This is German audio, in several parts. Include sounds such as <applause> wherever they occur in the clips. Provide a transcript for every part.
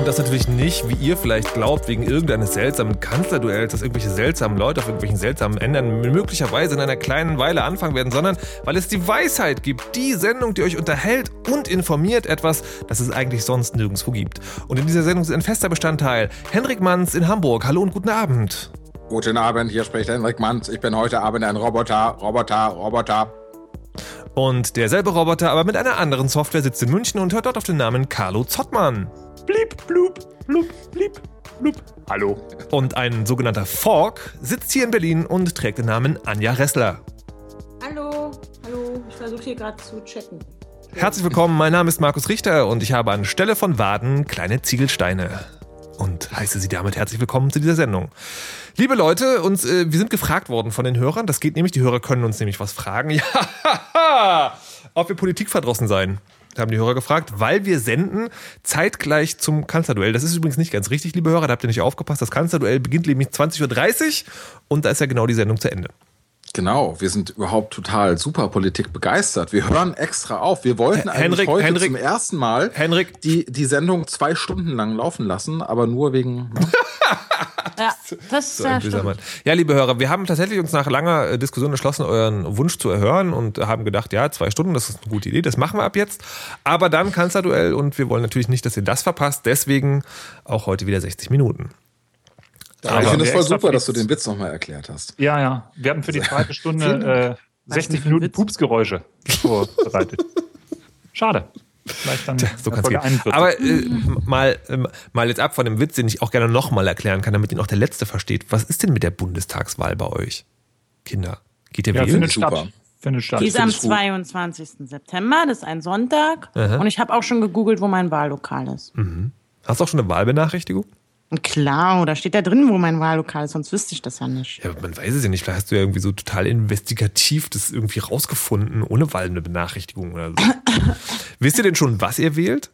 Und das natürlich nicht, wie ihr vielleicht glaubt, wegen irgendeines seltsamen Kanzlerduells, dass irgendwelche seltsamen Leute auf irgendwelchen seltsamen Ändern möglicherweise in einer kleinen Weile anfangen werden, sondern weil es die Weisheit gibt, die Sendung, die euch unterhält und informiert etwas, das es eigentlich sonst nirgendwo gibt. Und in dieser Sendung ist ein fester Bestandteil Henrik Manns in Hamburg. Hallo und guten Abend. Guten Abend, hier spricht Henrik Manns. Ich bin heute Abend ein Roboter, Roboter, Roboter. Und derselbe Roboter, aber mit einer anderen Software, sitzt in München und hört dort auf den Namen Carlo Zottmann. Blieb, blub, blub, blieb, blub. Hallo. Und ein sogenannter Fork sitzt hier in Berlin und trägt den Namen Anja Ressler. Hallo, hallo, ich versuche hier gerade zu chatten. Herzlich willkommen, mein Name ist Markus Richter und ich habe anstelle von Waden kleine Ziegelsteine. Und heiße Sie damit herzlich willkommen zu dieser Sendung. Liebe Leute, uns, äh, wir sind gefragt worden von den Hörern. Das geht nämlich, die Hörer können uns nämlich was fragen. <laughs> Ja, ob wir politikverdrossen seien. Haben die Hörer gefragt, weil wir senden zeitgleich zum Kanzlerduell. Das ist übrigens nicht ganz richtig, liebe Hörer, da habt ihr nicht aufgepasst. Das Kanzlerduell beginnt nämlich 20.30 Uhr und da ist ja genau die Sendung zu Ende. Genau, wir sind überhaupt total super Politik begeistert. Wir hören extra auf. Wir wollten eigentlich Henrik, heute Henrik, zum ersten Mal Henrik. Die, die Sendung zwei Stunden lang laufen lassen, aber nur wegen. <laughs> <laughs> Ja, das So ja, stimmt. Mann. Ja, liebe Hörer, wir haben tatsächlich uns nach langer äh, Diskussion entschlossen, euren Wunsch zu erhören und haben gedacht, ja, zwei Stunden, das ist eine gute Idee, das machen wir ab jetzt. Aber dann Kanzlerduell und wir wollen natürlich nicht, dass ihr das verpasst, deswegen auch heute wieder 60 Minuten. Aber ich finde es voll super, dass du den Witz nochmal erklärt hast. Ja, ja. Wir hatten für die zweite <laughs> Vielen Stunde äh, 60 Minuten Pupsgeräusche vorbereitet. <laughs> Schade. Vielleicht dann So kann's gehen. 41. Aber äh, mal, ähm, mal jetzt ab von dem Witz, den ich auch gerne nochmal erklären kann, damit ihn auch der Letzte versteht. Was ist denn mit der Bundestagswahl bei euch? Kinder, geht ihr ja, wählen? findet Super. statt. Findet statt. Die ist am ich gut. 22. September, das ist ein Sonntag. Und ich habe auch schon gegoogelt, wo mein Wahllokal ist. Hast du auch schon eine Wahlbenachrichtigung? Und klar, da steht da drin, wo mein Wahllokal ist, sonst wüsste ich das ja nicht. Ja, man weiß es ja nicht. Vielleicht hast du ja irgendwie so total investigativ das irgendwie rausgefunden, ohne Wahl eine Benachrichtigung oder so. <laughs> Wisst ihr denn schon, was ihr wählt?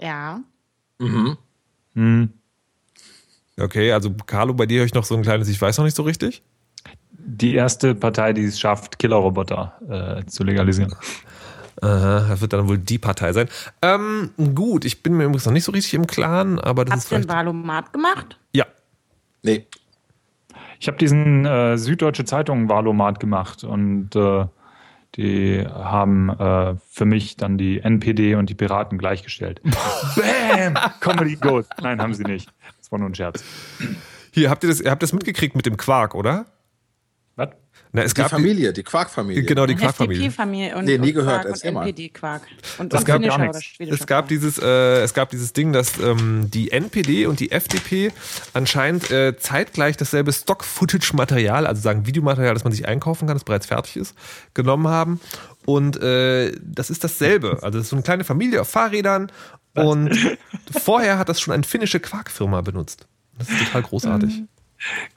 Ja. Hm. Okay, also Carlo, bei dir höre ich noch so ein kleines, ich weiß noch nicht so richtig. Die erste Partei, die es schafft, Killerroboter äh, zu legalisieren. <laughs> Aha, das wird dann wohl die Partei sein. Ähm, gut, ich bin mir übrigens noch nicht so richtig im Klaren, aber das Hast ist du ein vielleicht. Wahlomat gemacht? Ja. Nee. Ich habe diesen äh, Süddeutsche Zeitung Wahlomat gemacht und äh, die haben äh, für mich dann die NPD und die Piraten gleichgestellt. <laughs> Bam! Comedy Ghost. Nein, haben sie nicht. Das war nur ein Scherz. Hier, habt ihr das, ihr habt das mitgekriegt mit dem Quark, oder? Was? Na, es Die gab Familie, die Quark-Familie. Genau, die Quarkfamilie. FDP-Familie und, Nee, nie und gehört, Quark erzähl und. NPD-Quark. Und, Das und gab schwedischer Es gab Quark. dieses, äh, es gab dieses Ding, dass ähm, die NPD und die FDP anscheinend äh, zeitgleich dasselbe Stock-Footage-Material, also sagen Videomaterial, das man sich einkaufen kann, das bereits fertig ist, genommen haben. Und äh, das ist dasselbe. Also das ist so eine kleine Familie auf Fahrrädern. Und <laughs> vorher hat das schon eine finnische Quarkfirma benutzt. Das ist total großartig.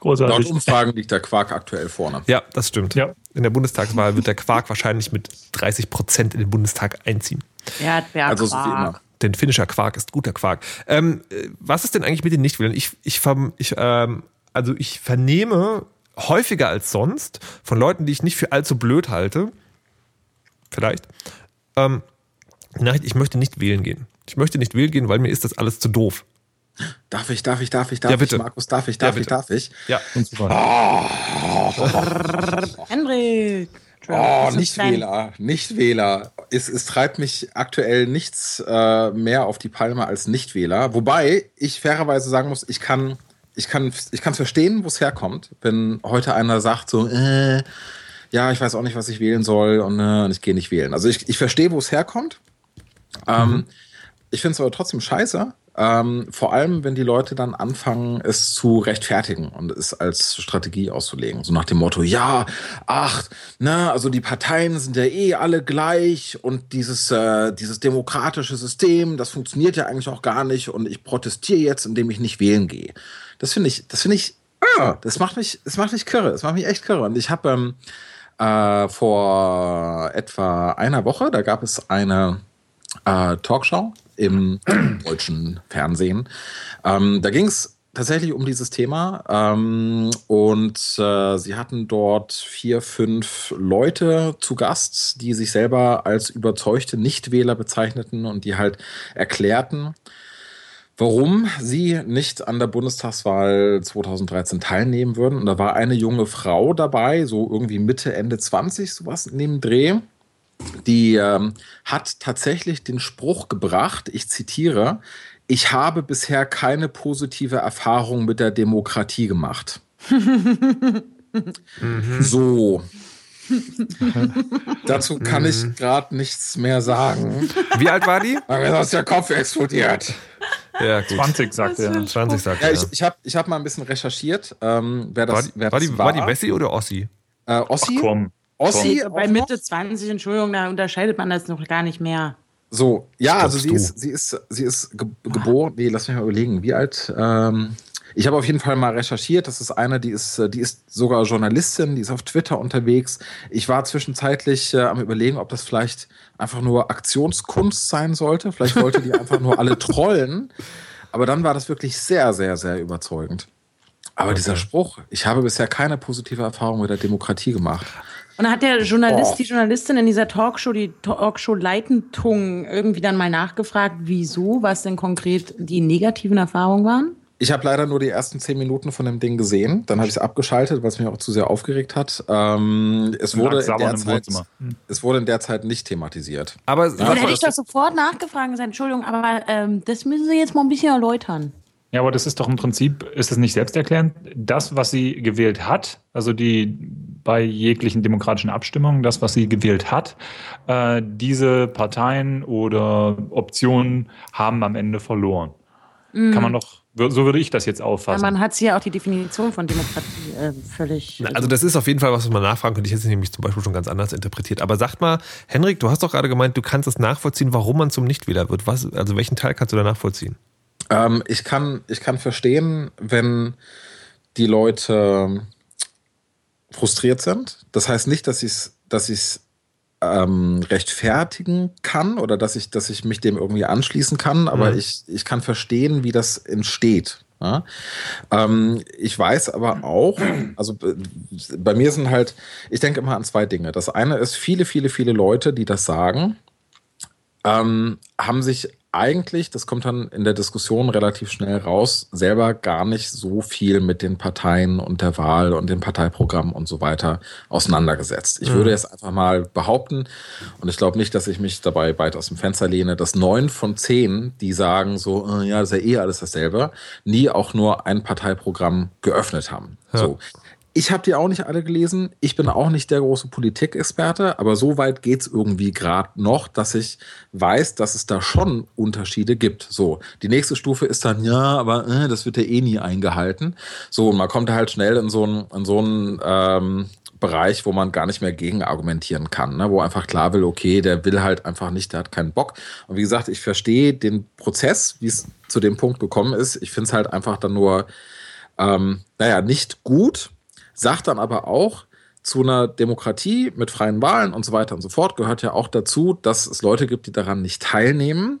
Laut Großartig. Umfragen liegt der Quark aktuell vorne. Ja, das stimmt. Ja. In der Bundestagswahl wird der Quark wahrscheinlich mit 30 Prozent in den Bundestag einziehen. Erdbeerquark. Also so wie immer. Denn finnischer Quark ist guter Quark. Ähm, äh, was ist denn eigentlich mit den Nichtwählern? Ich, ich, ich, ähm, also ich vernehme häufiger als sonst von Leuten, die ich nicht für allzu blöd halte, vielleicht, ähm, die Nachricht, ich möchte nicht wählen gehen. Ich möchte nicht wählen gehen, weil mir ist das alles zu doof. Darf ich, darf ich, darf ich, darf Ja, bitte. ich, Markus, darf ich, darf Ja, ich, darf ich? Ja. Und so weiter. <laughs> Henrik. Oh, Das ist Nichtwähler, Nichtwähler. Es, es treibt mich aktuell nichts äh, mehr auf die Palme als Nichtwähler. Wobei ich fairerweise sagen muss, ich kann, ich kann, ich kann verstehen, wo es herkommt, wenn heute einer sagt so, äh, ja, ich weiß auch nicht, was ich wählen soll und, äh, und ich gehe nicht wählen. Also ich, ich verstehe, wo es herkommt. Ähm, ich finde es aber trotzdem scheiße. Ähm, vor allem, wenn die Leute dann anfangen, es zu rechtfertigen und es als Strategie auszulegen. So nach dem Motto, ja, ach, na, also die Parteien sind ja eh alle gleich und dieses, äh, dieses demokratische System, das funktioniert ja eigentlich auch gar nicht und ich protestiere jetzt, indem ich nicht wählen gehe. Das finde ich, das finde ich, ah, das macht mich, das macht mich kirre, das macht mich echt kirre. Und ich habe ähm, äh, vor etwa einer Woche, da gab es eine äh, Talkshow im deutschen Fernsehen. Ähm, da ging es tatsächlich um dieses Thema ähm, und äh, sie hatten dort vier, fünf Leute zu Gast, die sich selber als überzeugte Nichtwähler bezeichneten und die halt erklärten, warum sie nicht an der Bundestagswahl 2013 teilnehmen würden. Und da war eine junge Frau dabei, so irgendwie Mitte, Ende 20, sowas in dem Dreh. Die ähm, hat tatsächlich den Spruch gebracht, ich zitiere, ich habe bisher keine positive Erfahrung mit der Demokratie gemacht. <laughs> So. <laughs> Dazu kann ich gerade nichts mehr sagen. Wie alt war die? Weil mir ist der Kopf explodiert. Ja, gut. 20 sagt er. 20 sagt Ja, er. ich, ich habe ich hab mal ein bisschen recherchiert, ähm, wer das War die, wer war, das die, war die Bessie oder Ossi? Äh, Ossi? Ach komm. Ossi? Bei Mitte noch? 20, Entschuldigung, da unterscheidet man das noch gar nicht mehr. So, ja, also glaubst sie du? ist, sie ist, sie ist ge geboren. Nee, lass mich mal überlegen, wie alt. Ähm, ich habe auf jeden Fall mal recherchiert. Das ist eine, die ist, die ist sogar Journalistin, die ist auf Twitter unterwegs. Ich war zwischenzeitlich äh, am überlegen, ob das vielleicht einfach nur Aktionskunst sein sollte. Vielleicht wollte die einfach nur alle <laughs> trollen. Aber dann war das wirklich sehr, sehr, sehr überzeugend. Aber dieser Spruch, ich habe bisher keine positive Erfahrung mit der Demokratie gemacht. Und dann hat der Journalist, Oh. die Journalistin in dieser Talkshow, die Talkshow-Leitung, irgendwie dann mal nachgefragt, wieso, was denn konkret die negativen Erfahrungen waren? Ich habe leider nur die ersten zehn Minuten von dem Ding gesehen. Dann habe ich es abgeschaltet, weil es mich auch zu sehr aufgeregt hat. Ähm, es, wurde in der Zeit, Wohnzimmer. es wurde in der Zeit nicht thematisiert. Aber Ja, Dann hätte ich doch das- sofort nachgefragt Entschuldigung, aber ähm, das müssen Sie jetzt mal ein bisschen erläutern. Ja, aber das ist doch im Prinzip, ist das nicht selbsterklärend? Das, was sie gewählt hat, also die bei jeglichen demokratischen Abstimmungen, das, was sie gewählt hat, äh, diese Parteien oder Optionen haben am Ende verloren. Kann man doch, so würde ich das jetzt Ja, auffassen. man hat hier auch die Definition von Demokratie äh, völlig. Also das ist auf jeden Fall was, was man nachfragen könnte. Ich hätte es nämlich zum Beispiel schon ganz anders interpretiert. Aber sag mal, Henrik, du hast doch gerade gemeint, du kannst es nachvollziehen, warum man zum Nichtwähler wird. Was, also welchen Teil kannst du da nachvollziehen? Ähm, ich, kann, ich kann verstehen, wenn die Leute frustriert sind. Das heißt nicht, dass ich es dass ich's, ähm, rechtfertigen kann oder dass ich, dass ich mich dem irgendwie anschließen kann, aber Mhm. ich, ich kann verstehen, wie das entsteht. Ja? Ähm, ich weiß aber auch, also bei mir sind halt, ich denke immer an zwei Dinge. Das eine ist, viele, viele, viele Leute, die das sagen, ähm, haben sich eigentlich, das kommt dann in der Diskussion relativ schnell raus, selber gar nicht so viel mit den Parteien und der Wahl und dem Parteiprogramm und so weiter auseinandergesetzt. Ich würde jetzt einfach mal behaupten, und ich glaube nicht, dass ich mich dabei weit aus dem Fenster lehne, dass neun von zehn, die sagen so, äh, ja, das ist ja eh alles dasselbe, nie auch nur ein Parteiprogramm geöffnet haben. So. Ich habe die auch nicht alle gelesen. Ich bin auch nicht der große Politikexperte, aber so weit geht's irgendwie gerade noch, dass ich weiß, dass es da schon Unterschiede gibt. So, die nächste Stufe ist dann, ja, aber äh, das wird ja eh nie eingehalten. So, und man kommt halt schnell in so einen, in so ähm, Bereich, wo man gar nicht mehr gegen argumentieren kann, ne? wo einfach klar will, okay, der will halt einfach nicht, der hat keinen Bock. Und wie gesagt, ich verstehe den Prozess, wie es zu dem Punkt gekommen ist. Ich finde es halt einfach dann nur, ähm, naja, nicht gut, sagt dann aber auch, zu einer Demokratie mit freien Wahlen und so weiter und so fort gehört ja auch dazu, dass es Leute gibt, die daran nicht teilnehmen.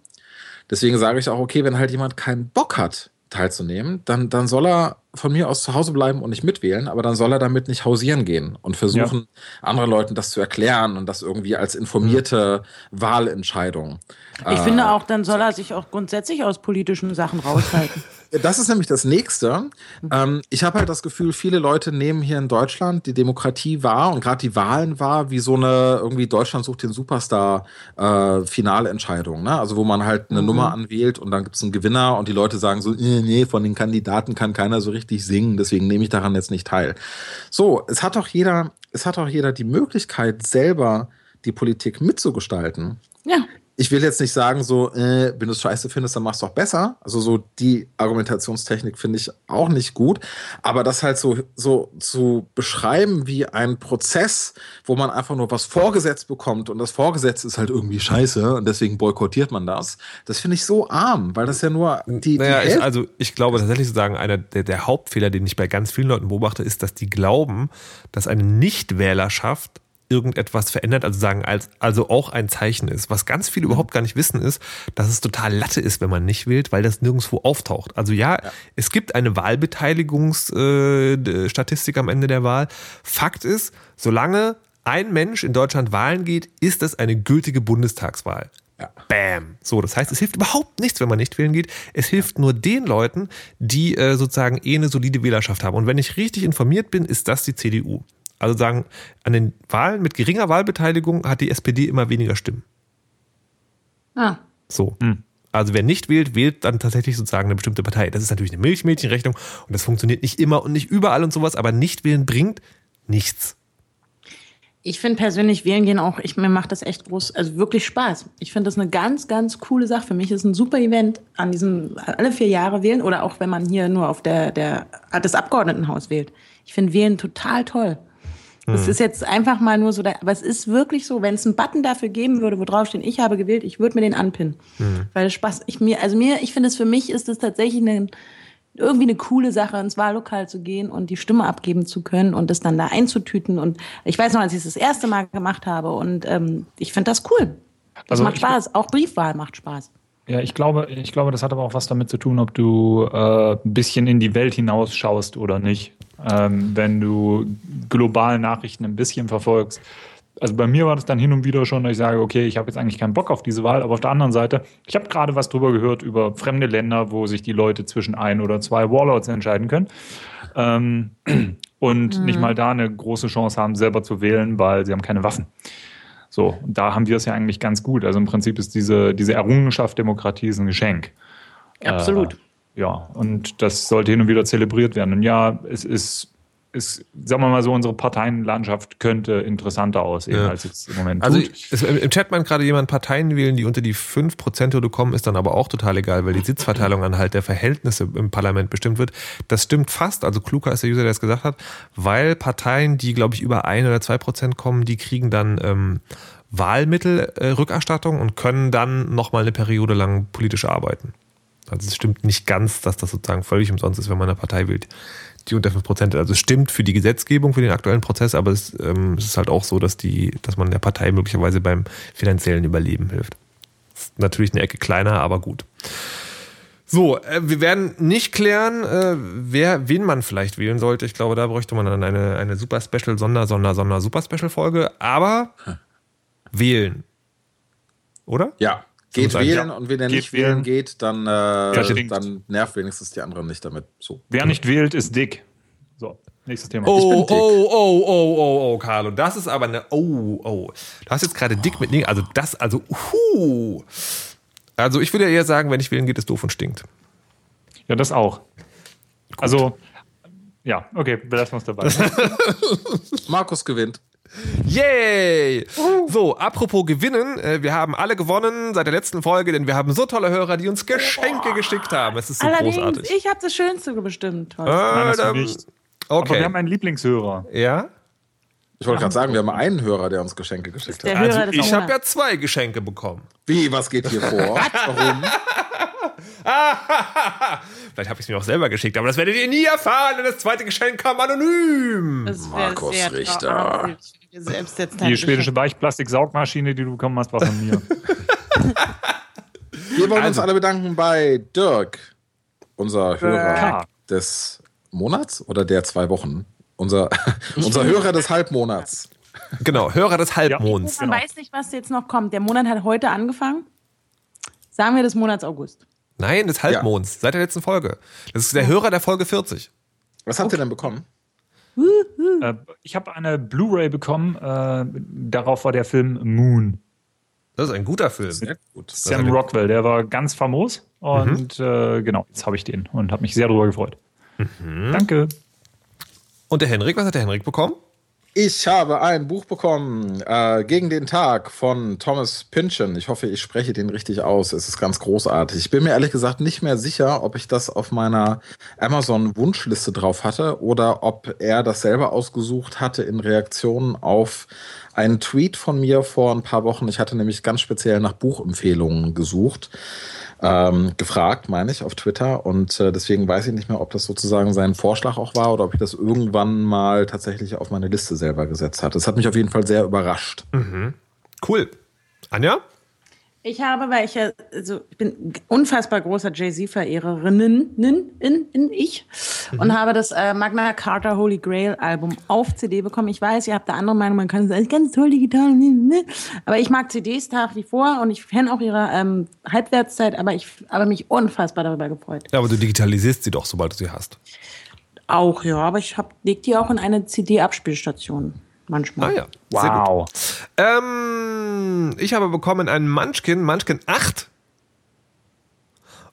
Deswegen sage ich auch, okay, wenn halt jemand keinen Bock hat, teilzunehmen, dann, dann soll er von mir aus zu Hause bleiben und nicht mitwählen, aber dann soll er damit nicht hausieren gehen und versuchen, anderen Leuten das zu erklären und das irgendwie als informierte Wahlentscheidung. Ich äh, finde auch, dann soll er sich auch grundsätzlich aus politischen Sachen raushalten. <laughs> Das ist nämlich das Nächste. Ähm, ich habe halt das Gefühl, viele Leute nehmen hier in Deutschland die Demokratie wahr und gerade die Wahlen wahr wie so eine irgendwie Deutschland sucht den Superstar äh, Finalentscheidung. Ne? Also wo man halt eine Nummer anwählt und dann gibt es einen Gewinner und die Leute sagen so, nee, nee, von den Kandidaten kann keiner so richtig singen, deswegen nehme ich daran jetzt nicht teil. So, es hat doch jeder, es hat doch jeder die Möglichkeit, selber die Politik mitzugestalten ja. Ich will jetzt nicht sagen, so, äh, wenn du es scheiße findest, dann machst du doch besser. Also so die Argumentationstechnik finde ich auch nicht gut. Aber das halt so, so zu beschreiben wie ein Prozess, wo man einfach nur was vorgesetzt bekommt und das Vorgesetzt ist halt irgendwie scheiße und deswegen boykottiert man das, das finde ich so arm, weil das ja nur die, Naja, die ich, also ich glaube tatsächlich zu sagen, einer der, der Hauptfehler, den ich bei ganz vielen Leuten beobachte, ist, dass die glauben, dass eine Nichtwählerschaft irgendetwas verändert, also sagen, als, also auch ein Zeichen ist. Was ganz viele überhaupt gar nicht wissen, ist, dass es total Latte ist, wenn man nicht wählt, weil das nirgendwo auftaucht. Also ja, ja. es gibt eine Wahlbeteiligungsstatistik äh, am Ende der Wahl. Fakt ist, solange ein Mensch in Deutschland Wahlen geht, ist das eine gültige Bundestagswahl. Ja. Bam. So, das heißt, es hilft überhaupt nichts, wenn man nicht wählen geht. Es hilft nur den Leuten, die äh, sozusagen eh eine solide Wählerschaft haben. Und wenn ich richtig informiert bin, ist das die CDU. Also sagen, an den Wahlen mit geringer Wahlbeteiligung hat die SPD immer weniger Stimmen. Ah. So. Hm. Also wer nicht wählt, wählt dann tatsächlich sozusagen eine bestimmte Partei. Das ist natürlich eine Milchmädchenrechnung und das funktioniert nicht immer und nicht überall und sowas, aber nicht wählen bringt nichts. Ich finde persönlich wählen gehen auch, ich, mir macht das echt groß, also wirklich Spaß. Ich finde das eine ganz, ganz coole Sache. Für mich ist ein super Event, an diesem alle vier Jahre wählen oder auch wenn man hier nur auf der, der das Abgeordnetenhaus wählt. Ich finde wählen total toll. Es hm. ist jetzt einfach mal nur so, da, aber es ist wirklich so, wenn es einen Button dafür geben würde, wo drauf steht, ich habe gewählt, ich würde mir den anpinnen. Mhm. Weil es Spaß, ich mir, also mir, ich finde es für mich ist es tatsächlich eine, irgendwie eine coole Sache, ins Wahllokal zu gehen und die Stimme abgeben zu können und das dann da einzutüten. Und ich weiß noch, als ich es das erste Mal gemacht habe und ähm, ich finde das cool. Das also macht Spaß. Auch Briefwahl macht Spaß. Ja, ich glaube, ich glaube, das hat aber auch was damit zu tun, ob du äh, ein bisschen in die Welt hinausschaust oder nicht. Ähm, wenn du globale Nachrichten ein bisschen verfolgst, also bei mir war das dann hin und wieder schon, dass ich sage, okay, ich habe jetzt eigentlich keinen Bock auf diese Wahl, aber auf der anderen Seite, ich habe gerade was drüber gehört über fremde Länder, wo sich die Leute zwischen ein oder zwei Warlords entscheiden können. Ähm, und mhm. nicht mal da eine große Chance haben, selber zu wählen, weil sie haben keine Waffen. So, da haben wir es ja eigentlich ganz gut. Also im Prinzip ist diese, diese Errungenschaft Demokratie ist ein Geschenk. Absolut. Äh, ja, und das sollte hin und wieder zelebriert werden. Und ja, es ist ist, sagen wir mal so, unsere Parteienlandschaft könnte interessanter aussehen, ja. als jetzt im Moment also tut. Also im Chat meint gerade jemand, Parteien wählen, die unter die 5%-Hürde kommen, ist dann aber auch total egal, weil die Sitzverteilung anhalt der Verhältnisse im Parlament bestimmt wird. Das stimmt fast, also kluger ist der User, der es gesagt hat, weil Parteien, die, glaube ich, über 1 oder 2% kommen, die kriegen dann ähm, Wahlmittelrückerstattung äh, und können dann nochmal eine Periode lang politisch arbeiten. Also es stimmt nicht ganz, dass das sozusagen völlig umsonst ist, wenn man eine Partei wählt die unter 5% Also es stimmt für die Gesetzgebung, für den aktuellen Prozess, aber es, ähm, es, ist halt auch so, dass, die, dass man der Partei möglicherweise beim finanziellen Überleben hilft. Ist natürlich eine Ecke kleiner, aber gut. So, äh, wir werden nicht klären, äh, wer, wen man vielleicht wählen sollte. Ich glaube, da bräuchte man dann eine, eine Super Special, Sonder, Sonder, Sonder, Super Special Folge. Aber hm. wählen. Oder? Ja. Geht wählen ja. und wenn er nicht wählen geht, dann, äh, dann nervt wenigstens die anderen nicht damit. So. Wer nicht wählt, ist dick. So, nächstes Thema. Oh, oh, oh, oh, oh, oh, Carlo. Das ist aber eine. Oh, oh. Du hast jetzt gerade dick mit. Also, das, also, uh. Also, ich würde ja eher sagen, wenn nicht wählen geht, ist doof und stinkt. Ja, das auch. Gut. Also, ja, okay, belassen wir es dabei. <laughs> <laughs> Markus gewinnt. Yay! So, apropos gewinnen, äh, wir haben alle gewonnen seit der letzten Folge, denn wir haben so tolle Hörer, die uns Geschenke geschickt haben. Es ist so Allerdings, großartig. Ich habe das Schönste bestimmt. Heute. Nein, das nicht. Okay. Aber wir haben einen Lieblingshörer. Ja? Ich wollte gerade sagen, wir haben einen Hörer, der uns Geschenke geschickt hat. Also ich habe ja zwei Geschenke bekommen. Wie, was geht hier vor? <laughs> Warum? <laughs> Vielleicht habe ich es mir auch selber geschickt, aber das werdet ihr nie erfahren, denn das zweite Geschenk kam anonym. Markus Richter. Die schwedische Weichplastik-Saugmaschine, die du bekommen hast, war von mir. <laughs> Wir wollen also. uns alle bedanken bei Dirk, unser Hörer des Monats oder der zwei Wochen. Unser, <laughs> unser Hörer des Halbmonats. Genau, Hörer des Halbmonds. Ja, man genau. weiß nicht, was jetzt noch kommt. Der Monat hat heute angefangen. Sagen wir des Monats August. Nein, des Halbmonds, ja. seit der letzten Folge. Das ist der Hörer der Folge 40. Was habt okay. ihr denn bekommen? Äh, ich habe eine Blu-ray bekommen. Äh, darauf war der Film Moon. Das ist ein guter Film. Sehr gut. Sam Rockwell, der war ganz famos. Und mhm. äh, genau, jetzt habe ich den und habe mich sehr darüber gefreut. Mhm. Danke. Und der Henrik, was hat der Henrik bekommen? Ich habe ein Buch bekommen, äh, Gegen den Tag von Thomas Pynchon. Ich hoffe, ich spreche den richtig aus. Es ist ganz großartig. Ich bin mir ehrlich gesagt nicht mehr sicher, ob ich das auf meiner Amazon-Wunschliste drauf hatte oder ob er das selber ausgesucht hatte in Reaktion auf einen Tweet von mir vor ein paar Wochen. Ich hatte nämlich ganz speziell nach Buchempfehlungen gesucht. Ähm, gefragt, meine ich, auf Twitter. Und äh, deswegen weiß ich nicht mehr, ob das sozusagen sein Vorschlag auch war oder ob ich das irgendwann mal tatsächlich auf meine Liste selber gesetzt hatte. Das hat mich auf jeden Fall sehr überrascht. Cool. Anja? Ich habe, weil ich ja, also ich bin unfassbar großer Jay-Z-Verehrerinnen, in, in, in ich, und habe das äh, Magna Carta Holy Grail Album auf CD bekommen. Ich weiß, ihr habt da andere Meinung, man kann es alles ganz toll digital, ne, ne. aber ich mag CDs nach wie vor und ich kenne auch ihre ähm, Halbwertszeit, aber ich habe mich unfassbar darüber gefreut. Ja, aber du digitalisierst sie doch, sobald du sie hast. Auch, ja, aber ich leg die auch in eine CD-Abspielstation manchmal. Ah ja. Sehr gut. Wow. Ähm, ich habe bekommen einen Munchkin, Munchkin 8.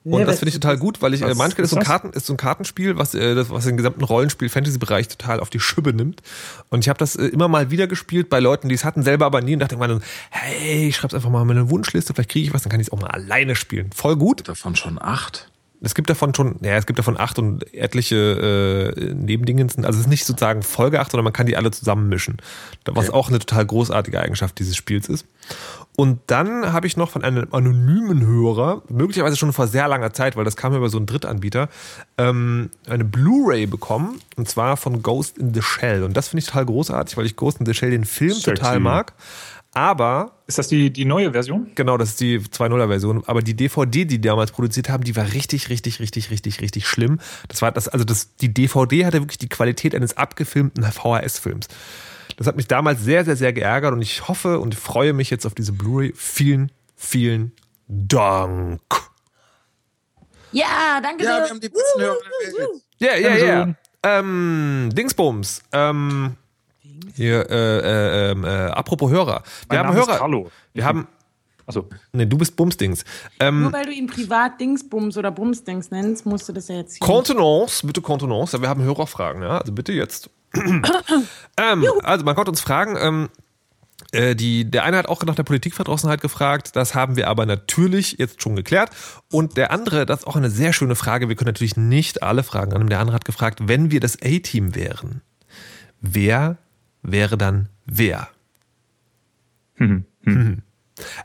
Und Nee, das finde ich total gut, weil ich, äh, Munchkin ist so, ein? Karten, ist so ein Kartenspiel, was, äh, das, was den gesamten Rollenspiel-Fantasy-Bereich total auf die Schippe nimmt. Und ich habe das äh, immer mal wieder gespielt bei Leuten, die es hatten, selber aber nie. Und dachte irgendwann, so, hey, ich schreib's einfach mal in meine Wunschliste, vielleicht kriege ich was, dann kann ich es auch mal alleine spielen. Voll gut. Davon schon acht. Es gibt davon schon, ja, es gibt davon acht und etliche äh, Nebendingensen. Also es ist nicht sozusagen Folge acht, sondern man kann die alle zusammen mischen. Was auch eine total großartige Eigenschaft dieses Spiels ist. Und dann habe ich noch von einem anonymen Hörer, möglicherweise schon vor sehr langer Zeit, weil das kam über so einen Drittanbieter, ähm, eine Blu-ray bekommen. Und zwar von Ghost in the Shell. Und das finde ich total großartig, weil ich Ghost in the Shell den Film Sexy. total mag. Aber Ist das die, die neue Version? Genau, das ist die 2.0er-Version. Aber die DVD, die die damals produziert haben, die war richtig, richtig, richtig, richtig, richtig schlimm. Das war das, also das, die DVD hatte wirklich die Qualität eines abgefilmten VHS-Films. Das hat mich damals sehr, sehr, sehr geärgert und ich hoffe und freue mich jetzt auf diese Blu-ray. Vielen, vielen Dank. Ja, danke Ja, dir. wir haben die besten Hörer. Ja, ja, ja. Ähm, Dingsbums. Ähm, hier, äh, äh, ähm, äh, apropos Hörer. Wir Mein haben Name ist Hörer. Carlo. Wir haben, Achso. nee, du bist Bumsdings. Ähm, Nur weil du ihn privat Dingsbums oder Bumsdings nennst, musst du das ja jetzt hier. Kontenance, bitte Kontenance. Ja, wir haben Hörerfragen, ja. Also bitte jetzt. <coughs> ähm, also man konnte uns fragen, ähm, äh, die, der eine hat auch nach der Politikverdrossenheit gefragt, das haben wir aber natürlich jetzt schon geklärt. Und der andere, das ist auch eine sehr schöne Frage, wir können natürlich nicht alle Fragen annehmen. Der andere hat gefragt, wenn wir das A-Team wären, wer wäre dann wer? Mhm.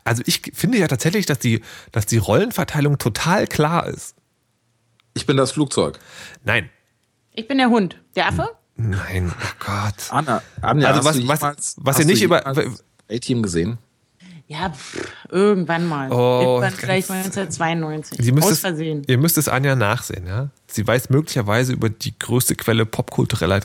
Also ich finde ja tatsächlich, dass die, dass die Rollenverteilung total klar ist. Ich bin das Flugzeug. Nein, Ich bin der Hund. Der Affe? nein, oh Gott. Anna, Anja, Also hast was- jemals, was ihr nicht über- A-Team gesehen? Ja, pff, irgendwann mal. Oh, irgendwann vielleicht 1992. Sie müsst Aus es, Versehen. ihr müsst es Anja nachsehen, ja. Sie weiß möglicherweise über die größte Quelle popkultureller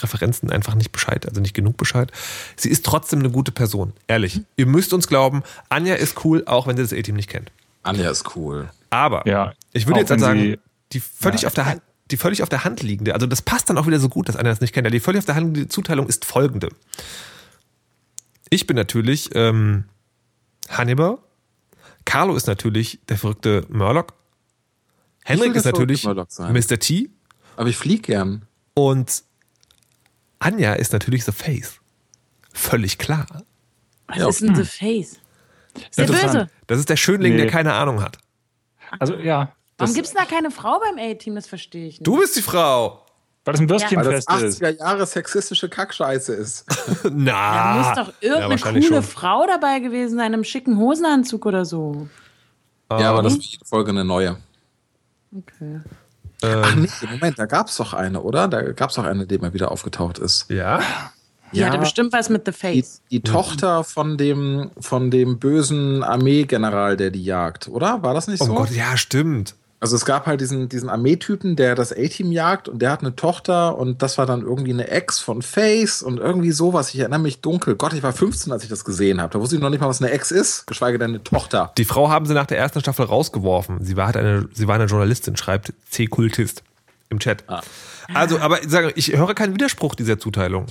Referenzen einfach nicht Bescheid, also nicht genug Bescheid. Sie ist trotzdem eine gute Person, ehrlich. Ihr müsst uns glauben, Anja ist cool, auch wenn sie das A-Team nicht kennt. Anja ist cool. Aber Ja, ich würde jetzt dann wenn sagen, die völlig auf der Hand, die völlig auf der Hand liegende, also das passt dann auch wieder so gut, dass Anja das nicht kennt. Die völlig auf der Hand liegende Zuteilung ist folgende. Ich bin natürlich ähm, Hannibal. Carlo ist natürlich der verrückte Murloc. Henrik ist natürlich. Mr. T. Aber ich flieg gern. Und Anja ist natürlich The Face. Völlig klar. Was Ja. ist denn The Face? Ist der Interessant. böse? Das ist der Schönling, der Nee. keine Ahnung hat. Also ja. Warum Das, gibt es da keine Frau beim A-Team? Das verstehe ich nicht. Du bist die Frau. weil das ein Weil das Würstchenfest ist. 80er Jahre sexistische Kackscheiße ist. <laughs> Na. da muss doch ja, irgendeine wahrscheinlich coole schon. Frau dabei gewesen sein, im schicken Hosenanzug oder so. ja, aber das ist jede Folge eine neue. Okay. Ach nee, Moment, da gab's doch eine, oder? Da gab's doch eine, die mal wieder aufgetaucht ist. Ja? Die Ja. hatte bestimmt was mit The Die, Face. die Tochter von dem, von dem bösen Armeegeneral, der die jagt, oder? War das nicht Oh so? Gott, ja, stimmt. Also es gab halt diesen, diesen Armeetypen, der das A-Team jagt und der hat eine Tochter und das war dann irgendwie eine Ex von Face und irgendwie sowas. Ich erinnere mich dunkel. Gott, ich war 15, als ich das gesehen habe. Da wusste ich noch nicht mal, was eine Ex ist, geschweige denn eine Tochter. Die Frau haben sie nach der ersten Staffel rausgeworfen. Sie war, halt eine, sie war eine Journalistin, schreibt C-Kultist im Chat. Also, aber ich sage, ich höre keinen Widerspruch dieser Zuteilung.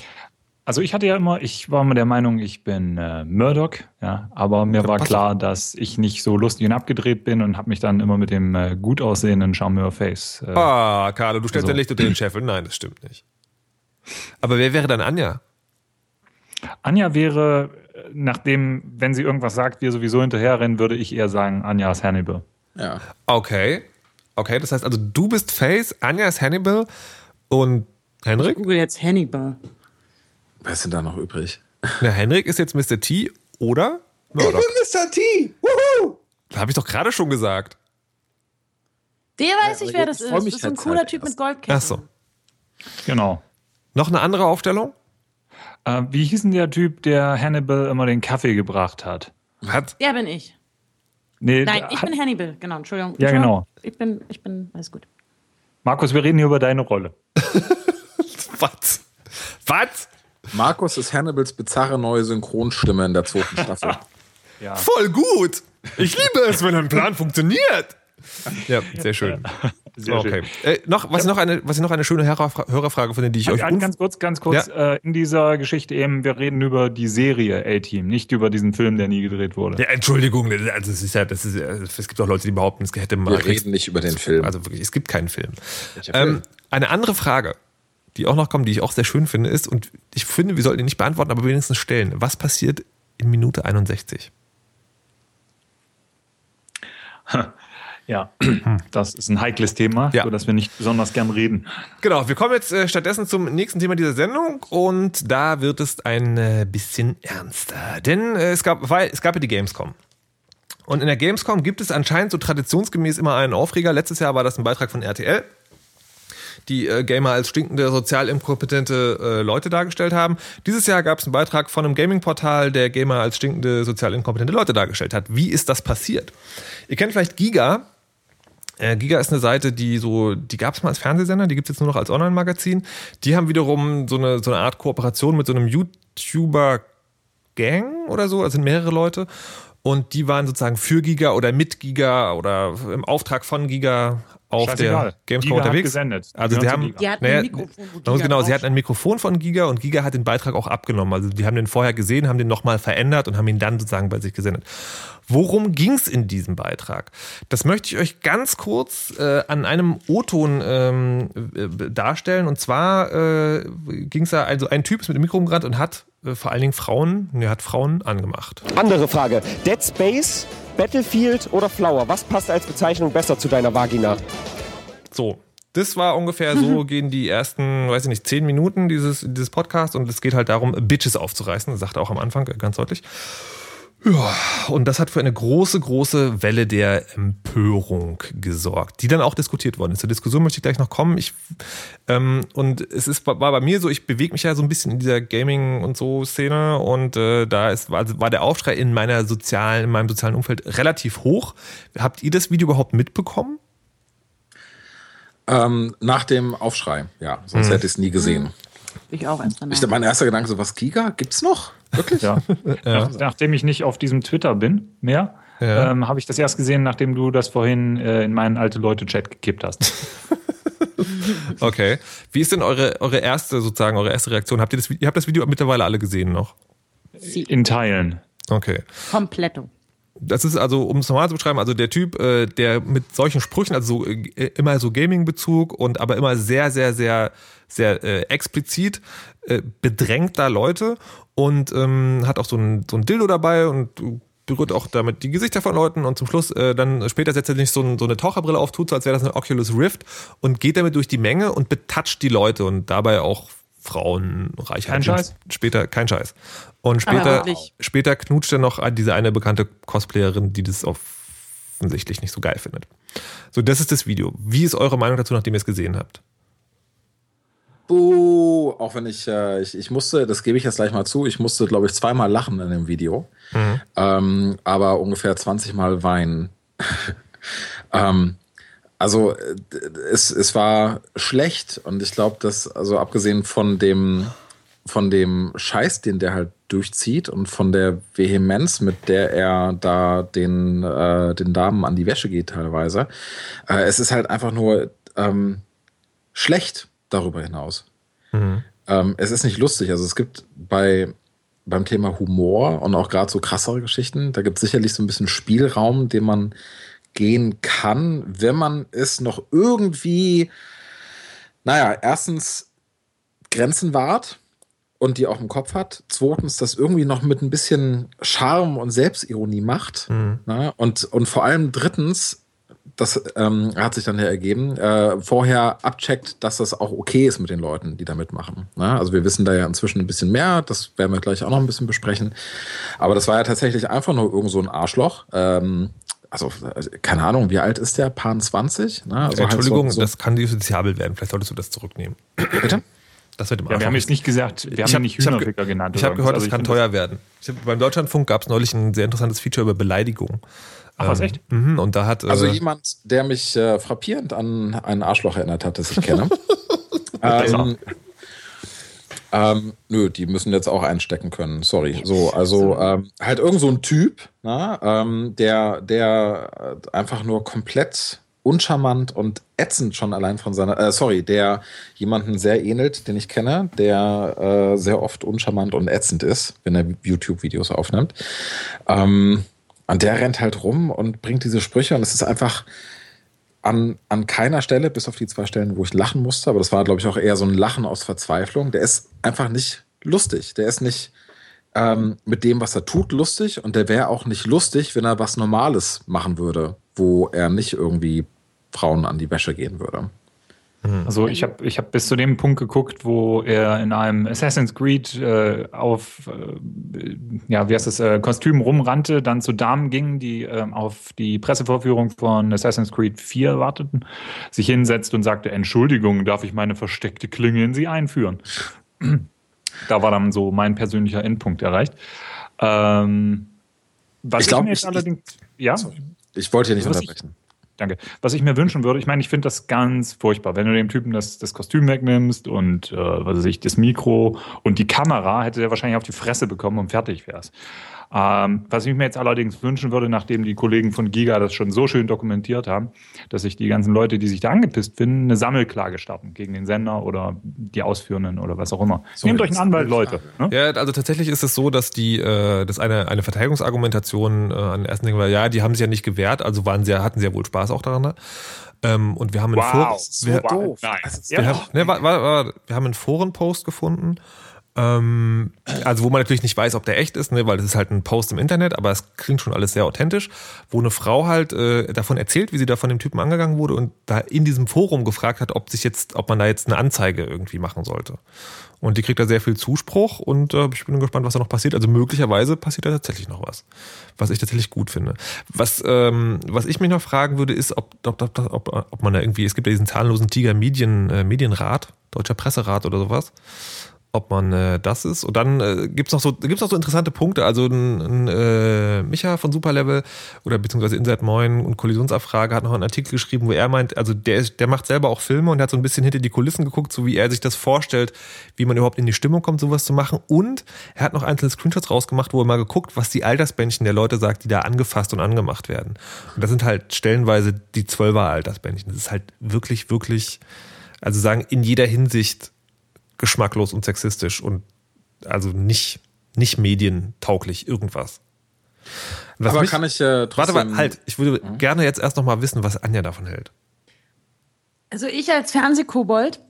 Also ich hatte ja immer, ich war immer der Meinung, ich bin äh, Murdoch, ja, aber mir war klar, dass ich nicht so lustig und abgedreht bin und habe mich dann immer mit dem äh, gut aussehenden Charmeur Face. Äh, Ah, Carlo, du stellst Also- dein Licht unter den Scheffel. Nein, das stimmt nicht. Aber wer wäre dann Anja? Anja wäre, äh, nachdem, wenn sie irgendwas sagt, wir sowieso hinterherrennen, würde ich eher sagen, Anja ist Hannibal. Ja. Okay. Okay, das heißt also, du bist Face, Anja ist Hannibal und Henrik? Google jetzt Hannibal. Wer ist denn da noch übrig? Na, Henrik ist jetzt Mr. T oder Ich bin Mr. T. Wuhu! Habe ich doch gerade schon gesagt. Der weiß Ja, ich, wer das ist. Das ist ein cooler halt Typ mit erst. Goldketten. Ach so. Genau. Noch eine andere Aufstellung? Äh, wie hieß denn der Typ, der Hannibal immer den Kaffee gebracht hat? Hat. Der bin ich. Nee, Nein, ich hat, bin Hannibal. Genau, Entschuldigung. Ja, genau. Ich bin, ich bin, alles gut. Markus, wir reden hier über deine Rolle. <laughs> Was? Was? Markus ist Hannibals bizarre neue Synchronstimme in der zweiten Staffel. <laughs> Ja. Voll gut. Ich liebe es, wenn ein Plan funktioniert. Ja, sehr schön. Sehr okay. Äh, noch, was, noch eine, was ich noch eine schöne Hörerfra- Hörerfrage finde, die ich euch Ganz, unf- ganz kurz, ganz kurz. Äh, in dieser Geschichte eben, wir reden über die Serie A-Team, nicht über diesen Film, der nie gedreht wurde. Ja, Entschuldigung, also es ist ja, das ist, ja- es gibt auch Leute, die behaupten, es hätte mal Wir reden nicht über den Film. Also wirklich, es gibt keinen Film? Ähm, eine andere Frage, die auch noch kommt, die ich auch sehr schön finde, ist, und ich finde, wir sollten die nicht beantworten, aber wenigstens stellen. Was passiert in Minute 61? <laughs> Ja, das ist ein heikles Thema, Ja. über das wir nicht besonders gern reden. Genau, wir kommen jetzt äh, stattdessen zum nächsten Thema dieser Sendung und da wird es ein äh, bisschen ernster. Denn äh, es, gab, weil, es gab ja die Gamescom. Und in der Gamescom gibt es anscheinend so traditionsgemäß immer einen Aufreger. Letztes Jahr war das ein Beitrag von RTL, die äh, Gamer als stinkende, sozial inkompetente äh, Leute dargestellt haben. Dieses Jahr gab es einen Beitrag von einem Gaming-Portal, der Gamer als stinkende, sozial inkompetente Leute dargestellt hat. Wie ist das passiert? Ihr kennt vielleicht Giga, äh, Giga ist eine Seite, die so, die gab es mal als Fernsehsender, die gibt es jetzt nur noch als Online-Magazin. Die haben wiederum so eine, so eine Art Kooperation mit so einem YouTuber-Gang oder so, also sind mehrere Leute. Und die waren sozusagen für Giga oder mit Giga oder im Auftrag von Giga auf Scheißegal. der Gamescom Giga hat unterwegs. gesendet. Also die zu haben. Die hatten naja, ein Mikrofon, wo genau, Giga genau, sie hatten ein Mikrofon von Giga und Giga hat den Beitrag auch abgenommen. Also die haben den vorher gesehen, haben den nochmal verändert und haben ihn dann sozusagen bei sich gesendet. Worum ging es in diesem Beitrag? Das möchte ich euch ganz kurz äh, an einem O-Ton ähm, äh, darstellen. Und zwar äh, ging es da, also ein Typ ist mit dem Mikro rumgerannt und hat äh, vor allen Dingen Frauen, ne, hat Frauen angemacht. Andere Frage. Dead Space, Battlefield oder Flower? Was passt als Bezeichnung besser zu deiner Vagina? So. Das war ungefähr so, <laughs> gehen die ersten, weiß ich nicht, zehn Minuten dieses, dieses Podcasts und es geht halt darum, Bitches aufzureißen. Das sagt er auch am Anfang äh, ganz deutlich. Ja, und das hat für eine große, große Welle der Empörung gesorgt, die dann auch diskutiert worden ist. Zur Diskussion möchte ich gleich noch kommen. Ich, ähm, und es ist, war bei mir so, ich bewege mich ja so ein bisschen in dieser Gaming- und so Szene und äh, da ist, war, war der Aufschrei in meiner sozialen, in meinem sozialen Umfeld relativ hoch. Habt ihr das Video überhaupt mitbekommen? Ähm, nach dem Aufschrei, ja, sonst Hm. hätte ich es nie gesehen. Ich auch. Ich, mein erster Gedanke so, was, Giga? Gibt's noch? Wirklich? <laughs> Ja. Nach, nachdem ich nicht auf diesem Twitter bin mehr, Ja. ähm, habe ich das erst gesehen, nachdem du das vorhin äh, in meinen alte Leute-Chat gekippt hast. <laughs> Okay. Wie ist denn eure, eure erste, sozusagen, eure erste Reaktion? Habt ihr das, ihr habt das Video mittlerweile alle gesehen noch? In Teilen. Okay. Kompletto. Das ist also, um es nochmal zu beschreiben, also der Typ, äh, der mit solchen Sprüchen, also so, äh, immer so Gaming-Bezug und aber immer sehr, sehr, sehr, sehr äh, explizit, äh, bedrängt da Leute und ähm, hat auch so ein, so ein Dildo dabei und berührt auch damit die Gesichter von Leuten und zum Schluss äh, dann später setzt er sich so, ein, so eine Taucherbrille auf, tut so, als wäre das eine Oculus Rift und geht damit durch die Menge und betatscht die Leute und dabei auch Frauen, Reichheit. Kein Scheiß? Später, kein Scheiß. Und später, später knutscht er noch diese eine bekannte Cosplayerin, die das offensichtlich nicht so geil findet. So, das ist das Video. Wie ist eure Meinung dazu, nachdem ihr es gesehen habt? Buh, auch wenn ich, äh, ich, ich musste, das gebe ich jetzt gleich mal zu, ich musste, glaube ich, zweimal lachen in dem Video, ähm, aber ungefähr 20 Mal weinen. <laughs> ähm, also äh, es, es war schlecht und ich glaube, dass, also abgesehen von dem, von dem Scheiß, den der halt durchzieht und von der Vehemenz, mit der er da den, äh, den Damen an die Wäsche geht teilweise, äh, es ist halt einfach nur ähm, schlecht darüber hinaus. Ähm, es ist nicht lustig. Also es gibt bei beim Thema Humor und auch gerade so krassere Geschichten, da gibt es sicherlich so ein bisschen Spielraum, den man gehen kann, wenn man es noch irgendwie, naja, erstens Grenzen wahrt und die auch im Kopf hat. Zweitens, das irgendwie noch mit ein bisschen Charme und Selbstironie macht. Ne? Und, und vor allem drittens, das ähm, hat sich dann ja ergeben, äh, vorher abcheckt, dass das auch okay ist mit den Leuten, die da mitmachen. Ne? Also wir wissen da ja inzwischen ein bisschen mehr, das werden wir gleich auch noch ein bisschen besprechen. Aber das war ja tatsächlich einfach nur irgend so ein Arschloch. Ähm, also, keine Ahnung, wie alt ist der? Paar 20? Ne? Also Entschuldigung, halt so, so das kann justiziabel werden. Vielleicht solltest du das zurücknehmen. Bitte? Das wird im Ja, wir haben jetzt nicht gesagt, wir haben Ich ja hab- nicht ich hab ge- Hühnerficker genannt. Ich habe gehört, irgendwas. es kann Also teuer werden. Ich hab, beim Deutschlandfunk gab es neulich ein sehr interessantes Feature über Beleidigung. Ach, was, echt? Mhm, und da hat. Also äh, jemand, der mich äh, frappierend an ein Arschloch erinnert hat, das ich kenne. <laughs> Ähm, ähm, nö, die müssen jetzt auch einstecken können. Sorry. So, also ähm, halt irgend so ein Typ, na, ähm, der, der einfach nur komplett uncharmant und ätzend schon allein von seiner, äh, sorry, der jemanden sehr ähnelt, den ich kenne, der äh, sehr oft uncharmant und ätzend ist, wenn er YouTube-Videos aufnimmt. Ähm, und der rennt halt rum und bringt diese Sprüche und es ist einfach an, an keiner Stelle, bis auf die zwei Stellen, wo ich lachen musste, aber das war, glaube ich, auch eher so ein Lachen aus Verzweiflung. Der ist einfach nicht lustig. Der ist nicht ähm, mit dem, was er tut, lustig und der wäre auch nicht lustig, wenn er was Normales machen würde, wo er nicht irgendwie Frauen an die Wäsche gehen würde. Also ich habe ich hab bis zu dem Punkt geguckt, wo er in einem Assassin's Creed äh, auf äh, ja, wie heißt das, äh, Kostüm rumrannte, dann zu Damen ging, die ähm, auf die Pressevorführung von Assassin's Creed 4 warteten, sich hinsetzt und sagte, Entschuldigung, darf ich meine versteckte Klinge in sie einführen? <clears throat> da war dann so mein persönlicher Endpunkt erreicht. Ähm, was Ich glaub, mir jetzt ich- allerdings, ja? Ich wollte hier nicht Was ich- unterbrechen. Danke. Was ich mir wünschen würde, ich meine, ich finde das ganz furchtbar, wenn du dem Typen das, das Kostüm wegnimmst und äh, was weiß ich, das Mikro und die Kamera, hätte der wahrscheinlich auf die Fresse bekommen und fertig wär's. Ähm, was ich mir jetzt allerdings wünschen würde, nachdem die Kollegen von Giga das schon so schön dokumentiert haben, dass sich die ganzen Leute, die sich da angepisst finden, eine Sammelklage starten gegen den Sender oder die Ausführenden oder was auch immer. So, Nehmt euch einen Anwalt, Leute. Ne? Ja, also tatsächlich ist es so, dass die, äh, dass eine, eine Verteidigungsargumentation äh, an den ersten Dingen war, ja, die haben sich ja nicht gewehrt, also waren sehr, hatten sehr wohl Spaß auch daran. Ne? Ähm, und wir haben einen Foren, wir, doof. Nein. ist wir, Ja. haben, ne, war, war, war, wir haben einen Forenpost gefunden, ähm, also wo man natürlich nicht weiß, ob der echt ist, ne, weil das ist halt ein Post im Internet, aber es klingt schon alles sehr authentisch, wo eine Frau halt äh, davon erzählt, wie sie da von dem Typen angegangen wurde und da in diesem Forum gefragt hat, ob sich jetzt, ob man da jetzt eine Anzeige irgendwie machen sollte. Und die kriegt da sehr viel Zuspruch und äh, ich bin gespannt, was da noch passiert. Also möglicherweise passiert da tatsächlich noch was, was ich tatsächlich gut finde. Was, ähm, was ich mich noch fragen würde, ist, ob, ob, ob, ob, man da irgendwie, es gibt ja diesen zahnlosen Tiger Medien, äh, Medienrat, Deutscher Presserat oder sowas ob man äh, das ist. Und dann äh, gibt's noch so gibt's noch so interessante Punkte. Also ein, ein äh, Micha von Superlevel oder beziehungsweise Inside Moin und Kollisionsabfrage hat noch einen Artikel geschrieben, wo er meint, also der, ist- der macht selber auch Filme und hat so ein bisschen hinter die Kulissen geguckt, so wie er sich das vorstellt, wie man überhaupt in die Stimmung kommt, sowas zu machen. Und er hat noch einzelne Screenshots rausgemacht, wo er mal geguckt, was die Altersbändchen der Leute sagt, die da angefasst und angemacht werden. Und das sind halt stellenweise die Zwölfer Altersbändchen. Das ist halt wirklich, wirklich, also sagen, in jeder Hinsicht geschmacklos und sexistisch und also nicht, nicht medientauglich irgendwas. Was Aber mich- kann ich äh, Warte trotzdem... mal, halt. Ich würde gerne jetzt erst noch mal wissen, was Anja davon hält. Also ich als Fernsehkobold,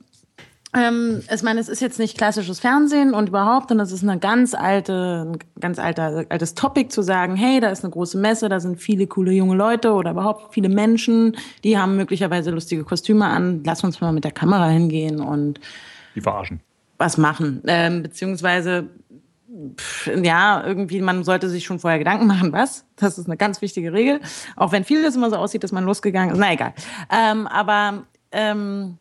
ähm, ich meine, es ist jetzt nicht klassisches Fernsehen und überhaupt, und das ist eine ganz alte, ein ganz alter, altes Topic zu sagen, hey, da ist eine große Messe, da sind viele coole junge Leute oder überhaupt viele Menschen, die haben möglicherweise lustige Kostüme an, lass uns mal mit der Kamera hingehen und Die verarschen. was machen. Ähm, beziehungsweise, pff, ja, irgendwie, man sollte sich schon vorher Gedanken <laughs> machen, was. Das ist eine ganz wichtige Regel. Auch wenn vieles immer so aussieht, dass man losgegangen ist. Na egal. Ähm, aber ähm,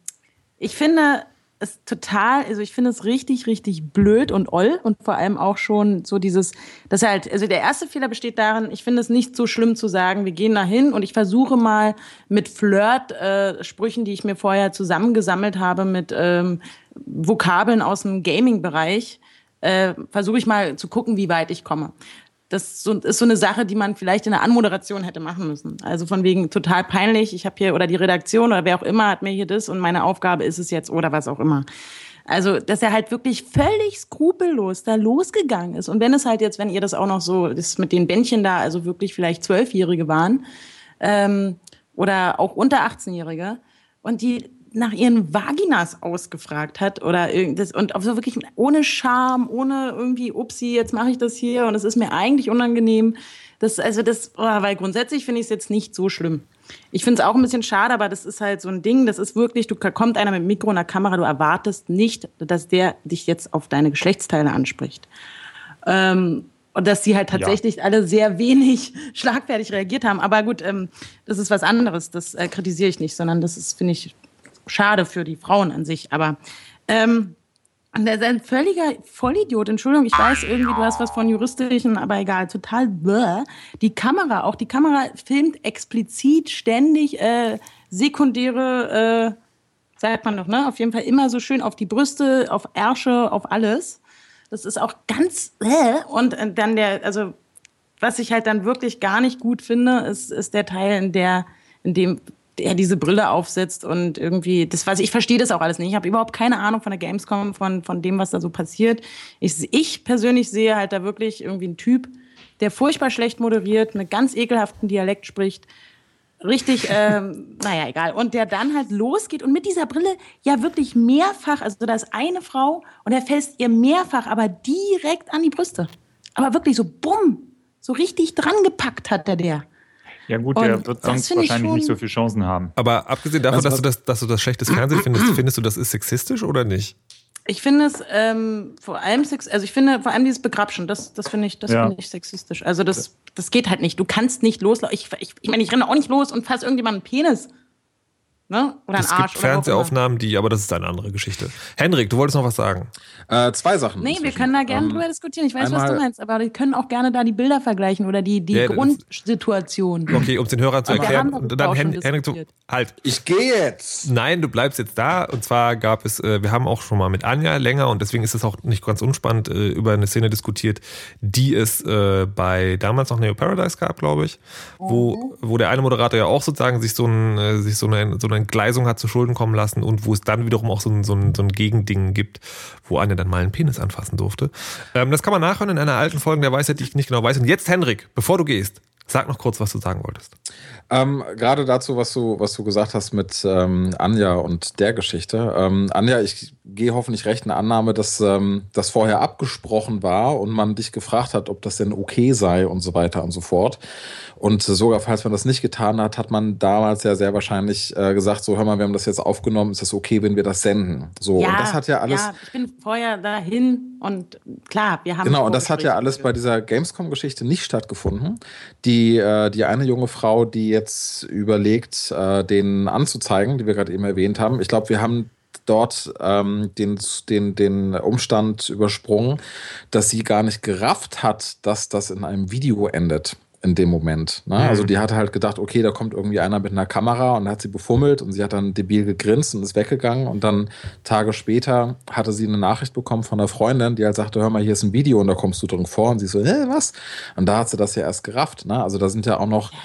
ich finde es total, also ich finde es richtig, richtig blöd und oll und vor allem auch schon so dieses, das halt, also der erste Fehler besteht darin, ich finde es nicht so schlimm zu sagen, wir gehen da hin und ich versuche mal mit Flirt-Sprüchen, die ich mir vorher zusammengesammelt habe, mit ähm, Vokabeln aus dem Gaming-Bereich, äh, versuche ich mal zu gucken, wie weit ich komme. Das ist so, eine Sache, die man vielleicht in der Anmoderation hätte machen müssen. Also von wegen total peinlich, ich habe hier, oder die Redaktion oder wer auch immer hat mir hier das und meine Aufgabe ist es jetzt oder was auch immer. Also, dass er halt wirklich völlig skrupellos da losgegangen ist. Und wenn es halt jetzt, wenn ihr das auch noch so, das mit den Bändchen da, also wirklich vielleicht Zwölfjährige waren, ähm, oder auch unter 18-Jährige, und die nach ihren Vaginas ausgefragt hat oder irgendwas und auch so wirklich ohne Scham, ohne irgendwie, upsi, jetzt mache ich das hier und es ist mir eigentlich unangenehm. Das, also das, oh, weil grundsätzlich finde ich es jetzt nicht so schlimm. Ich finde es auch ein bisschen schade, aber das ist halt so ein Ding. Das ist wirklich, du kommt einer mit Mikro und einer Kamera, du erwartest nicht, dass der dich jetzt auf deine Geschlechtsteile anspricht. Ähm, und dass sie halt tatsächlich ja. alle sehr wenig schlagfertig reagiert haben. Aber gut, ähm, das ist was anderes. Das äh, kritisiere ich nicht, sondern das ist, finde ich, schade für die Frauen an sich. Aber ähm, der ist ein völliger Vollidiot. Entschuldigung, ich weiß irgendwie, du hast was von juristischen, aber egal, total bäh. Die Kamera, auch die Kamera filmt explizit ständig äh, sekundäre, äh, sagt man doch, ne? Auf jeden Fall immer so schön auf die Brüste, auf Ärsche, auf alles. Das ist auch ganz äh, und dann der, also was ich halt dann wirklich gar nicht gut finde, ist, ist der Teil, in der, in dem er diese Brille aufsetzt und irgendwie, das weiß ich, ich verstehe das auch alles nicht. Ich habe überhaupt keine Ahnung von der Gamescom, von, von dem, was da so passiert. Ich, ich persönlich sehe halt da wirklich irgendwie einen Typ, der furchtbar schlecht moderiert, mit ganz ekelhaften Dialekt spricht richtig, ähm, <laughs> naja, egal. Und der dann halt losgeht und mit dieser Brille ja wirklich mehrfach, also da ist eine Frau und er fällt ihr mehrfach, aber direkt an die Brüste. Aber wirklich so bumm, so richtig dran gepackt hat der der. Ja gut, der und wird sonst wahrscheinlich nicht so viele Chancen haben. Aber abgesehen davon, dass du das, dass du das schlechtes <clears throat> Fernsehen findest, findest du, das ist sexistisch oder nicht? Ich finde es ähm, vor allem sex also ich finde vor allem dieses Begrapschen, das, das finde ich, das ja. finde ich sexistisch. Also das, das geht halt nicht. Du kannst nicht loslaufen. Ich, ich, ich meine, ich renne auch nicht los und fasse irgendjemanden Penis. Ne? Oder es gibt Fernsehaufnahmen, die, aber das ist eine andere Geschichte. Henrik, du wolltest noch was sagen. Äh, zwei Sachen. Nee, wir können da gerne ähm, drüber diskutieren. Ich weiß, was du meinst, aber wir können auch gerne da die Bilder vergleichen oder die, die ja, Grundsituation. Okay, um es den Hörern zu erklären. Dann Hen Henrik, du, halt. Ich gehe jetzt. Nein, du bleibst jetzt da. Und zwar gab es, äh, wir haben auch schon mal mit Anja länger und deswegen ist es auch nicht ganz unspannend äh, über eine Szene diskutiert, die es äh, bei damals noch Neo Paradise gab, glaube ich, wo, mhm. wo der eine Moderator ja auch sozusagen sich so, ein, äh, sich so eine, so eine Entgleisung hat zu Schulden kommen lassen und wo es dann wiederum auch so ein, so ein, so ein Gegending gibt, wo einer dann mal einen Penis anfassen durfte. Ähm, das kann man nachhören in einer alten Folge der Weisheit, die ich nicht genau weiß. Und jetzt, Henrik, bevor du gehst, sag noch kurz, was du sagen wolltest. Ähm, Gerade dazu, was du, was du gesagt hast mit ähm, Anja und der Geschichte. Ähm, Anja, ich gehe hoffentlich recht in Annahme, dass ähm, das vorher abgesprochen war und man dich gefragt hat, ob das denn okay sei und so weiter und so fort. Und sogar falls man das nicht getan hat, hat man damals ja sehr wahrscheinlich äh, gesagt, so hör mal, wir haben das jetzt aufgenommen, ist das okay, wenn wir das senden? So, ja, und das hat ja alles. Ja, ich bin vorher dahin und klar, wir haben. Genau, und das hat ja alles bei dieser Gamescom-Geschichte nicht stattgefunden. Die, äh, die eine junge Frau, die jetzt überlegt, äh, den anzuzeigen, die wir gerade eben erwähnt haben, ich glaube, wir haben dort ähm, den, den, den Umstand übersprungen, dass sie gar nicht gerafft hat, dass das in einem Video endet in dem Moment. Ne? Mhm. Also die hat halt gedacht, okay, da kommt irgendwie einer mit einer Kamera und hat sie befummelt und sie hat dann debil gegrinst und ist weggegangen und dann Tage später hatte sie eine Nachricht bekommen von einer Freundin, die halt sagte, hör mal, hier ist ein Video und da kommst du drin vor und sie so, hä, was? Und da hat sie das ja erst gerafft. Ne? Also da sind ja auch noch, ja,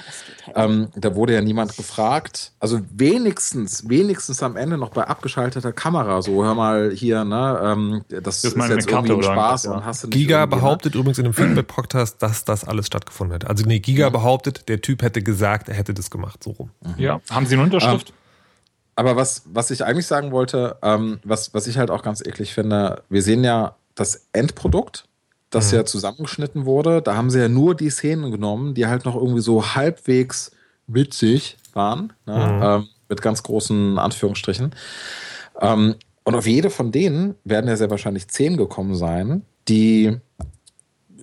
ähm, da wurde ja niemand gefragt. Also wenigstens, wenigstens am Ende noch bei abgeschalteter Kamera so, hör mal hier, ne, ähm, das, das ist jetzt irgendwie ein Spaß ja. und hast du nicht Giga behauptet übrigens in dem Feedback-Podcast, dass das alles stattgefunden hat. Also nee, Giga mhm. behauptet, der Typ hätte gesagt, er hätte das gemacht, so rum. Mhm. Ja, haben Sie eine Unterschrift? Ähm, aber was, was ich eigentlich sagen wollte, ähm, was, was ich halt auch ganz eklig finde, wir sehen ja das Endprodukt, das mhm. ja zusammengeschnitten wurde. Da haben sie ja nur die Szenen genommen, die halt noch irgendwie so halbwegs witzig waren, ne? Mhm. ähm, mit ganz großen Anführungsstrichen. Ähm, und auf jede von denen werden ja sehr wahrscheinlich zehn gekommen sein, die,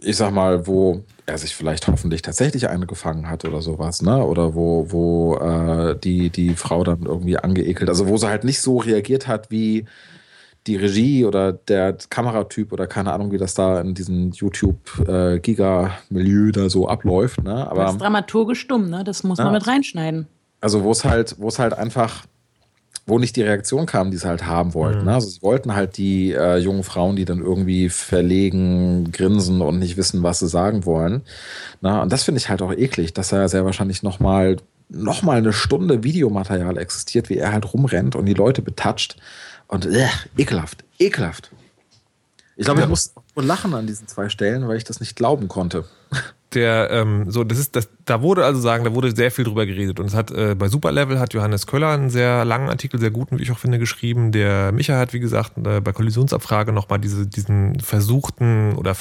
ich sag mal, wo er sich vielleicht hoffentlich tatsächlich eine gefangen hat oder sowas, ne? Oder wo, wo äh, die, die Frau dann irgendwie angeekelt, also wo sie halt nicht so reagiert hat wie die Regie oder der Kameratyp oder keine Ahnung, wie das da in diesem YouTube-Giga-Milieu äh, da so abläuft. Ne? Aber, das ist dramaturgisch dumm, ne? Das muss ja. man mit reinschneiden. Also wo es halt, wo es halt einfach wo nicht die Reaktion kam, die sie halt haben wollten. Mhm. Ne? Also sie wollten halt die äh, jungen Frauen, die dann irgendwie verlegen, grinsen und nicht wissen, was sie sagen wollen. Na, und das finde ich halt auch eklig, dass er sehr wahrscheinlich nochmal noch mal eine Stunde Videomaterial existiert, wie er halt rumrennt und die Leute betatscht. Und äh, ekelhaft, ekelhaft. Ich glaube, ja. ich muss lachen an diesen zwei Stellen, weil ich das nicht glauben konnte. Der, ähm, so, das ist, das, da wurde also sagen, da wurde sehr viel drüber geredet. Und es hat äh, bei Superlevel hat Johannes Köller einen sehr langen Artikel, sehr guten, wie ich auch finde, geschrieben. Der Micha hat, wie gesagt, äh, bei Kollisionsabfrage nochmal diese, diesen versuchten oder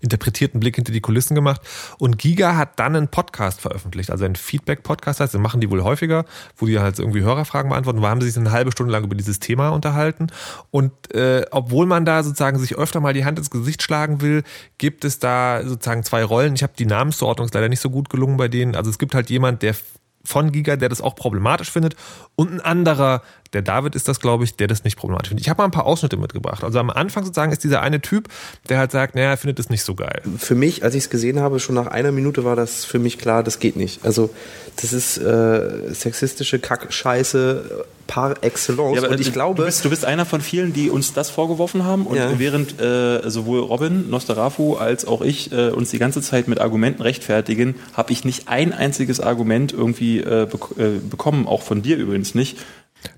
interpretierten Blick hinter die Kulissen gemacht. Und Giga hat dann einen Podcast veröffentlicht, also ein Feedback-Podcast heißt, das machen die wohl häufiger, wo die halt irgendwie Hörerfragen beantworten. Da haben sie sich eine halbe Stunde lang über dieses Thema unterhalten. Und äh, obwohl man da sozusagen sich öfter mal die Hand ins Gesicht schlagen will, gibt es da sozusagen zwei Rollen. Ich habe die Namenszuordnung leider nicht so gut gelungen bei denen. Also es gibt halt jemand, der von Giga, der das auch problematisch findet und ein anderer, der David ist das, glaube ich, der das nicht problematisch findet. Ich habe mal ein paar Ausschnitte mitgebracht. Also am Anfang sozusagen ist dieser eine Typ, der halt sagt, naja, er findet das nicht so geil. Für mich, als ich es gesehen habe, schon nach einer Minute war das für mich klar, das geht nicht. Also das ist äh, sexistische Kackscheiße par excellence. Ja, aber und ich du, glaube, du bist, du bist einer von vielen, die uns das vorgeworfen haben. Und Ja. während äh, sowohl Robin, Nostarafu als auch ich äh, uns die ganze Zeit mit Argumenten rechtfertigen, habe ich nicht ein einziges Argument irgendwie äh, bek äh, bekommen, auch von dir übrigens nicht.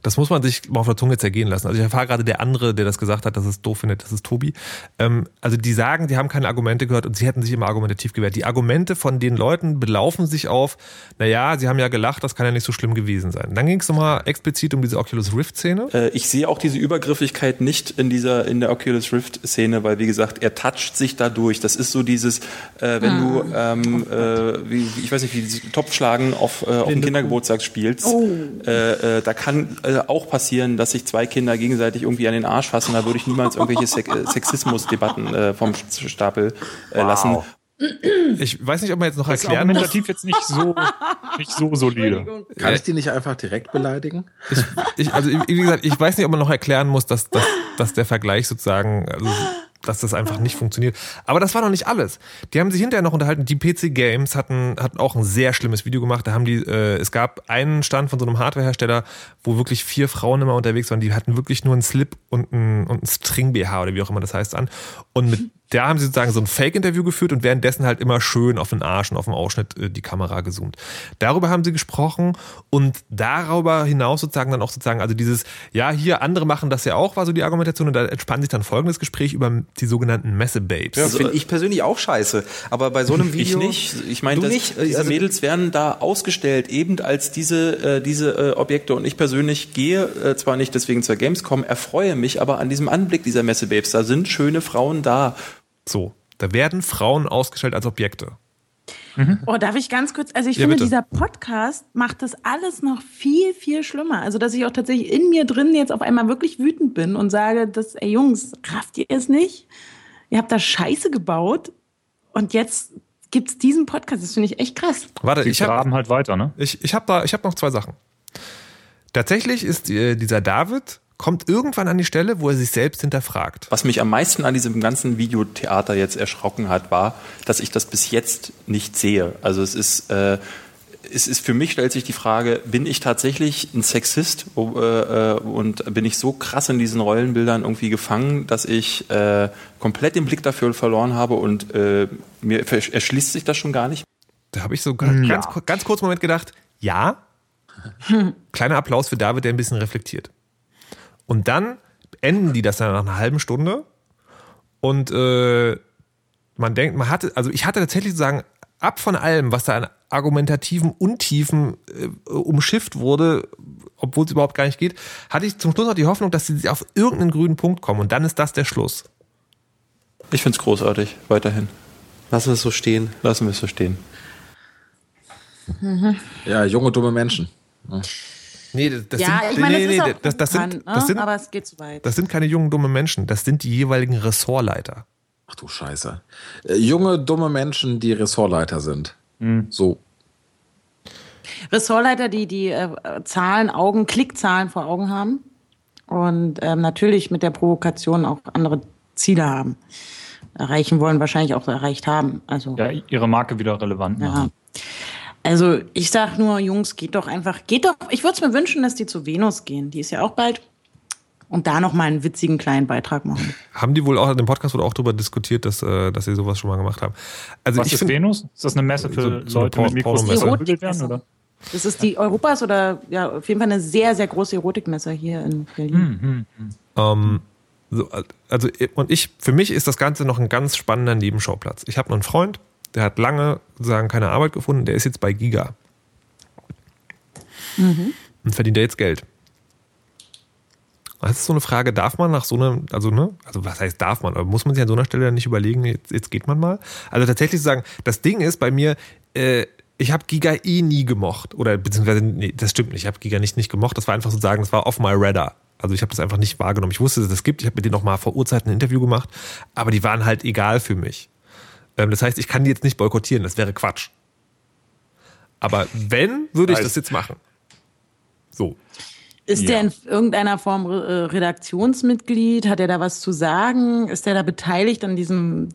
Das muss man sich mal auf der Zunge zergehen lassen. Also ich erfahre gerade, der andere, der das gesagt hat, dass es doof findet, das ist Tobi. Ähm, also die sagen, die haben keine Argumente gehört und sie hätten sich immer argumentativ gewehrt. Die Argumente von den Leuten belaufen sich auf, naja, sie haben ja gelacht, das kann ja nicht so schlimm gewesen sein. Dann ging es nochmal explizit um diese Oculus Rift-Szene. Äh, ich sehe auch diese Übergriffigkeit nicht in dieser in der Oculus Rift Szene, weil wie gesagt, er toucht sich dadurch. Das ist so dieses, äh, wenn du ähm, äh, wie, ich weiß nicht, wie Topfschlagen auf, äh, auf dem Kindergeburtstag spielst, äh, äh, da kann äh, auch passieren, dass sich zwei Kinder gegenseitig irgendwie an den Arsch fassen. Da würde ich niemals irgendwelche äh, Sexismusdebatten äh, vom Stapel äh, lassen. Ich weiß nicht, ob man jetzt noch Das erklären muss. argumentativ jetzt nicht so, nicht so solide. Kann ich die nicht einfach direkt beleidigen? Ich, ich, also wie gesagt, ich weiß nicht, ob man noch erklären muss, dass, dass, dass der Vergleich sozusagen, also, dass das einfach nicht funktioniert. Aber das war noch nicht alles. Die haben sich hinterher noch unterhalten. Die PC Games hatten, hatten auch ein sehr schlimmes Video gemacht. Da haben die, äh, es gab einen Stand von so einem Hardwarehersteller, wo wirklich vier Frauen immer unterwegs waren. Die hatten wirklich nur einen Slip und einen, und einen String BH oder wie auch immer das heißt an. Und mit da haben sie sozusagen so ein Fake-Interview geführt und währenddessen halt immer schön auf den Arsch und auf den Ausschnitt äh, die Kamera gezoomt. Darüber haben sie gesprochen und darüber hinaus sozusagen dann auch sozusagen, also dieses, ja, hier, andere machen das ja auch, war so die Argumentation und da entspann sich dann folgendes Gespräch über die sogenannten Messe-Babes. das finde ich persönlich auch scheiße. Aber bei so einem Ich Video. nicht. Ich meine, diese Also- Mädels werden da ausgestellt, eben als diese, äh, diese äh, Objekte. Und ich persönlich gehe äh, zwar nicht deswegen zur Gamescom, erfreue mich aber an diesem Anblick dieser Messebabes. Da sind schöne Frauen da. So, da werden Frauen ausgestellt als Objekte. Oh, darf ich ganz kurz? Also ich Ja, finde, bitte. dieser Podcast macht das alles noch viel, viel schlimmer. Also, dass ich auch tatsächlich in mir drin jetzt auf einmal wirklich wütend bin und sage, dass, ey Jungs, rafft ihr es nicht? Ihr habt da Scheiße gebaut und jetzt gibt's diesen Podcast. Das finde ich echt krass. Warte, Die ich habe graben halt weiter, ne? ich, ich hab da, ich hab noch zwei Sachen. Tatsächlich ist äh, dieser David, kommt irgendwann an die Stelle, wo er sich selbst hinterfragt. Was mich am meisten an diesem ganzen Videotheater jetzt erschrocken hat, war, dass ich das bis jetzt nicht sehe. Also es ist, äh, es ist für mich stellt sich die Frage, bin ich tatsächlich ein Sexist äh, äh, und bin ich so krass in diesen Rollenbildern irgendwie gefangen, dass ich äh, komplett den Blick dafür verloren habe und äh, mir erschließt sich das schon gar nicht. Da habe ich so ganz, ganz, ganz kurz Moment gedacht, ja. <laughs> Kleiner Applaus für David, der ein bisschen reflektiert. Und dann enden die das dann nach einer halben Stunde und äh, man denkt, man hatte, also ich hatte tatsächlich sozusagen ab von allem, was da an argumentativen Untiefen äh, umschifft wurde, obwohl es überhaupt gar nicht geht, hatte ich zum Schluss noch die Hoffnung, dass sie auf irgendeinen grünen Punkt kommen und dann ist das der Schluss. Ich finde es großartig, weiterhin. Lassen wir es so stehen. Lassen wir es so stehen. Ja, junge, dumme Menschen. Nee, das, ja, sind, ich meine, nee, das nee, ist nee, auch das, das, bekannt, sind, ne? das, sind, aber es geht zu weit. das sind keine jungen, dumme Menschen, das sind die jeweiligen Ressortleiter. Ach du Scheiße. Äh, junge, dumme Menschen, die Ressortleiter sind. So. Ressortleiter, die die äh, Zahlen, Augen, Klickzahlen vor Augen haben und ähm, natürlich mit der Provokation auch andere Ziele haben. Erreichen wollen, wahrscheinlich auch erreicht haben. Also, Ja, ihre Marke wieder relevant ja. Also ich sag nur, Jungs, geht doch einfach, geht doch, ich würde es mir wünschen, dass die zu Venus gehen. Die ist ja auch bald. Und da noch mal einen witzigen kleinen Beitrag machen. Haben die wohl auch, in dem Podcast wurde auch darüber diskutiert, dass, äh, dass sie sowas schon mal gemacht haben. Also Was ich ist find- Venus? Ist das eine Messe für So- so Leute mit Mikros, werden? Oder? Das ist die Europas oder ja, auf jeden Fall eine sehr, sehr große Erotikmesse hier in Berlin. Ähm, so, also, und ich, für mich ist das Ganze noch ein ganz spannender Nebenschauplatz. Ich habe noch einen Freund, der hat lange sozusagen keine Arbeit gefunden, der ist jetzt bei Giga. Und verdient er jetzt Geld. Das ist so eine Frage, darf man nach so einer, also ne, also was heißt darf man, aber muss man sich an so einer Stelle dann nicht überlegen, jetzt, jetzt geht man mal? Also tatsächlich zu sagen, das Ding ist bei mir, äh, ich habe Giga eh nie gemocht. Oder beziehungsweise, nee, das stimmt nicht, ich habe Giga nicht, nicht gemocht. Das war einfach sozusagen, das war off my radar. Also ich habe das einfach nicht wahrgenommen. Ich wusste, dass es das gibt. Ich habe mit denen noch mal vor Urzeiten ein Interview gemacht, aber die waren halt egal für mich. Ähm, das heißt, ich kann die jetzt nicht boykottieren, das wäre Quatsch. Aber wenn, würde ich das jetzt machen. So. Ist der in irgendeiner Form äh, Redaktionsmitglied? Hat er da was zu sagen? Ist er da beteiligt an diesem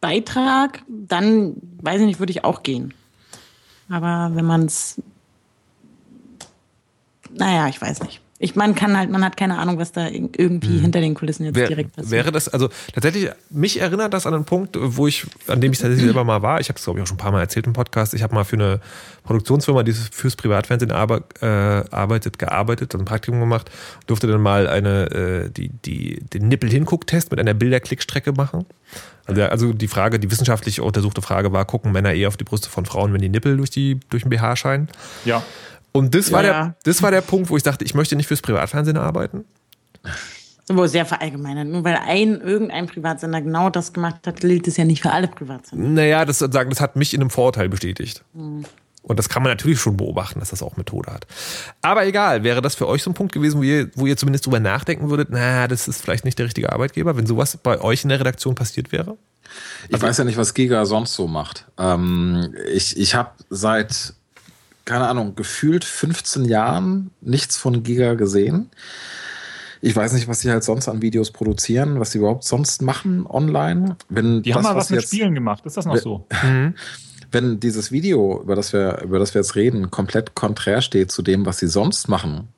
Beitrag? Dann, weiß ich nicht, würde ich auch gehen. Aber wenn man es. Naja, ich weiß nicht. Ich, man kann halt, man hat keine Ahnung, was da irgendwie hinter den Kulissen jetzt Wär, direkt passiert. wäre das, also tatsächlich, mich erinnert das an einen Punkt, wo ich, an dem ich tatsächlich selber mal war. Ich habe es, glaube ich, auch schon ein paar Mal erzählt im Podcast. Ich habe mal für eine Produktionsfirma, die fürs Privatfernsehen arbe äh, arbeitet, gearbeitet, also ein Praktikum gemacht, durfte dann mal eine, äh, die, die, den Nippel-Hinguck-Test mit einer Bilderklickstrecke machen. Also, also die Frage, die wissenschaftlich untersuchte Frage war, gucken Männer eher auf die Brüste von Frauen, wenn die Nippel durch, die, durch den BH scheinen? Ja. Und das war, Ja. der, das war der Punkt, wo ich dachte, ich möchte nicht fürs Privatfernsehen arbeiten. Aber sehr verallgemeinert. Nur weil ein, irgendein Privatsender genau das gemacht hat, gilt es ja nicht für alle Privatsender. Naja, das sozusagen, das hat mich in einem Vorurteil bestätigt. Und das kann man natürlich schon beobachten, dass das auch Methode hat. Aber egal, wäre das für euch so ein Punkt gewesen, wo ihr, wo ihr zumindest drüber nachdenken würdet, na, das ist vielleicht nicht der richtige Arbeitgeber, wenn sowas bei euch in der Redaktion passiert wäre? Ich weiß ja nicht, was Giga sonst so macht. Ähm, ich ich habe seit, keine Ahnung, gefühlt 15 Jahren nichts von Giga gesehen. Ich weiß nicht, was sie halt sonst an Videos produzieren, was sie überhaupt sonst machen online. Wenn Die haben das, mal was sie mit jetzt- Spielen gemacht. Ist das noch so? <laughs> wenn dieses Video, über das wir, über das wir jetzt reden, komplett konträr steht zu dem, was sie sonst machen,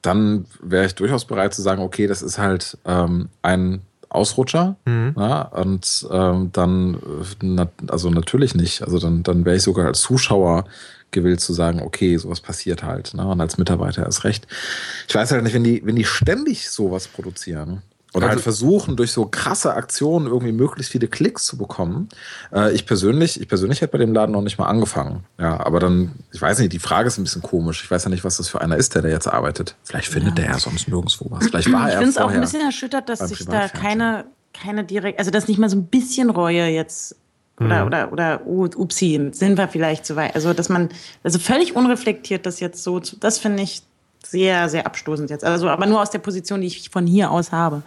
dann wäre ich durchaus bereit zu sagen, okay, das ist halt ähm, ein Ausrutscher. Ja, und ähm, dann, äh, na, also natürlich nicht. Also dann, dann wäre ich sogar als Zuschauer gewillt zu sagen, okay, sowas passiert halt. Ne? Und als Mitarbeiter erst recht. Ich weiß halt nicht, wenn die, wenn die ständig sowas produzieren. Oder halt versuchen, durch so krasse Aktionen irgendwie möglichst viele Klicks zu bekommen. Äh, ich persönlich, ich persönlich hätte bei dem Laden noch nicht mal angefangen. Ja, aber dann, ich weiß nicht, die Frage ist ein bisschen komisch. Ich weiß ja nicht, was das für einer ist, der da jetzt arbeitet. Vielleicht findet der ja sonst nirgendwo was. Vielleicht war Ich er finde es auch ein bisschen erschüttert, dass sich da keine, keine direkt, also dass nicht mal so ein bisschen Reue jetzt oder, oder, oder, oh, upsi, sind wir vielleicht zu weit. Also, dass man, also völlig unreflektiert das jetzt so, zu- das finde ich sehr, sehr abstoßend jetzt. Also, aber nur aus der Position, die ich von hier aus habe.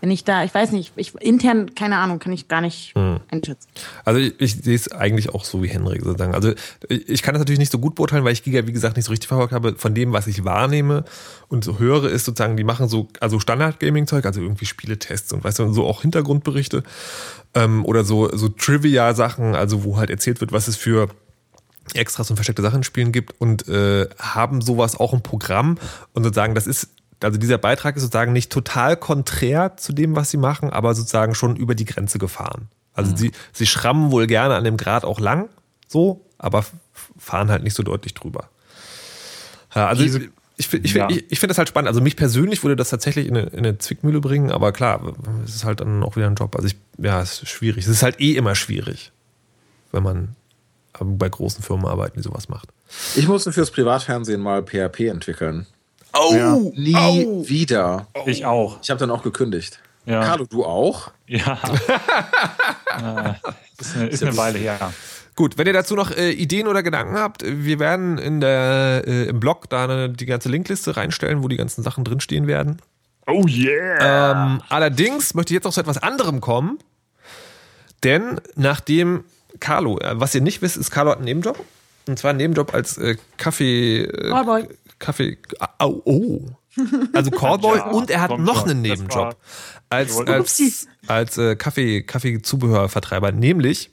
Wenn ich da, ich weiß nicht, ich, intern, keine Ahnung, kann ich gar nicht einschätzen. Also ich, ich sehe es eigentlich auch so wie Henrik sozusagen. Also ich ich kann das natürlich nicht so gut beurteilen, weil ich Giga, wie gesagt, nicht so richtig verfolgt habe. Von dem, was ich wahrnehme und so höre, ist sozusagen, die machen so also Standard-Gaming-Zeug, also irgendwie Spieletests und weißt du, und so auch Hintergrundberichte ähm, oder so, so Trivia-Sachen, also wo halt erzählt wird, was es für Extras und versteckte Sachen Spielen gibt und äh, haben sowas auch im Programm und sozusagen, das ist, also dieser Beitrag ist sozusagen nicht total konträr zu dem, was sie machen, aber sozusagen schon über die Grenze gefahren. Also sie, sie schrammen wohl gerne an dem Grad auch lang, so, aber fahren halt nicht so deutlich drüber. Ja, also Diese- ich, ich, ich, Ja. ich, ich finde das halt spannend. Also mich persönlich würde das tatsächlich in eine, in eine Zwickmühle bringen, aber klar, es ist halt dann auch wieder ein Job. Also ich, ja, es ist schwierig. Es ist halt eh immer schwierig, wenn man bei großen Firmen arbeitet, die sowas macht. Ich musste fürs Privatfernsehen mal PHP entwickeln. Oh, Nie wieder. Ich auch. Ich habe dann auch gekündigt. Ja. Carlo, du auch? Ja. <laughs> Äh, ist eine, ist eine Weile her. Gut, wenn ihr dazu noch äh, Ideen oder Gedanken habt, wir werden in der, äh, im Blog da eine, die ganze Linkliste reinstellen, wo die ganzen Sachen drinstehen werden. Oh yeah! Ähm, allerdings möchte ich jetzt noch zu etwas anderem kommen. Denn nachdem Carlo, äh, was ihr nicht wisst, ist, Carlo hat einen Nebenjob. Und zwar einen Nebenjob als äh, Kaffee. Äh, Callboy. Kaffee. Au, oh. Also Callboy <laughs> Ja, und er hat noch einen Das Nebenjob. Als, als, als äh, Kaffee, Kaffeezubehörvertreiber. Nämlich,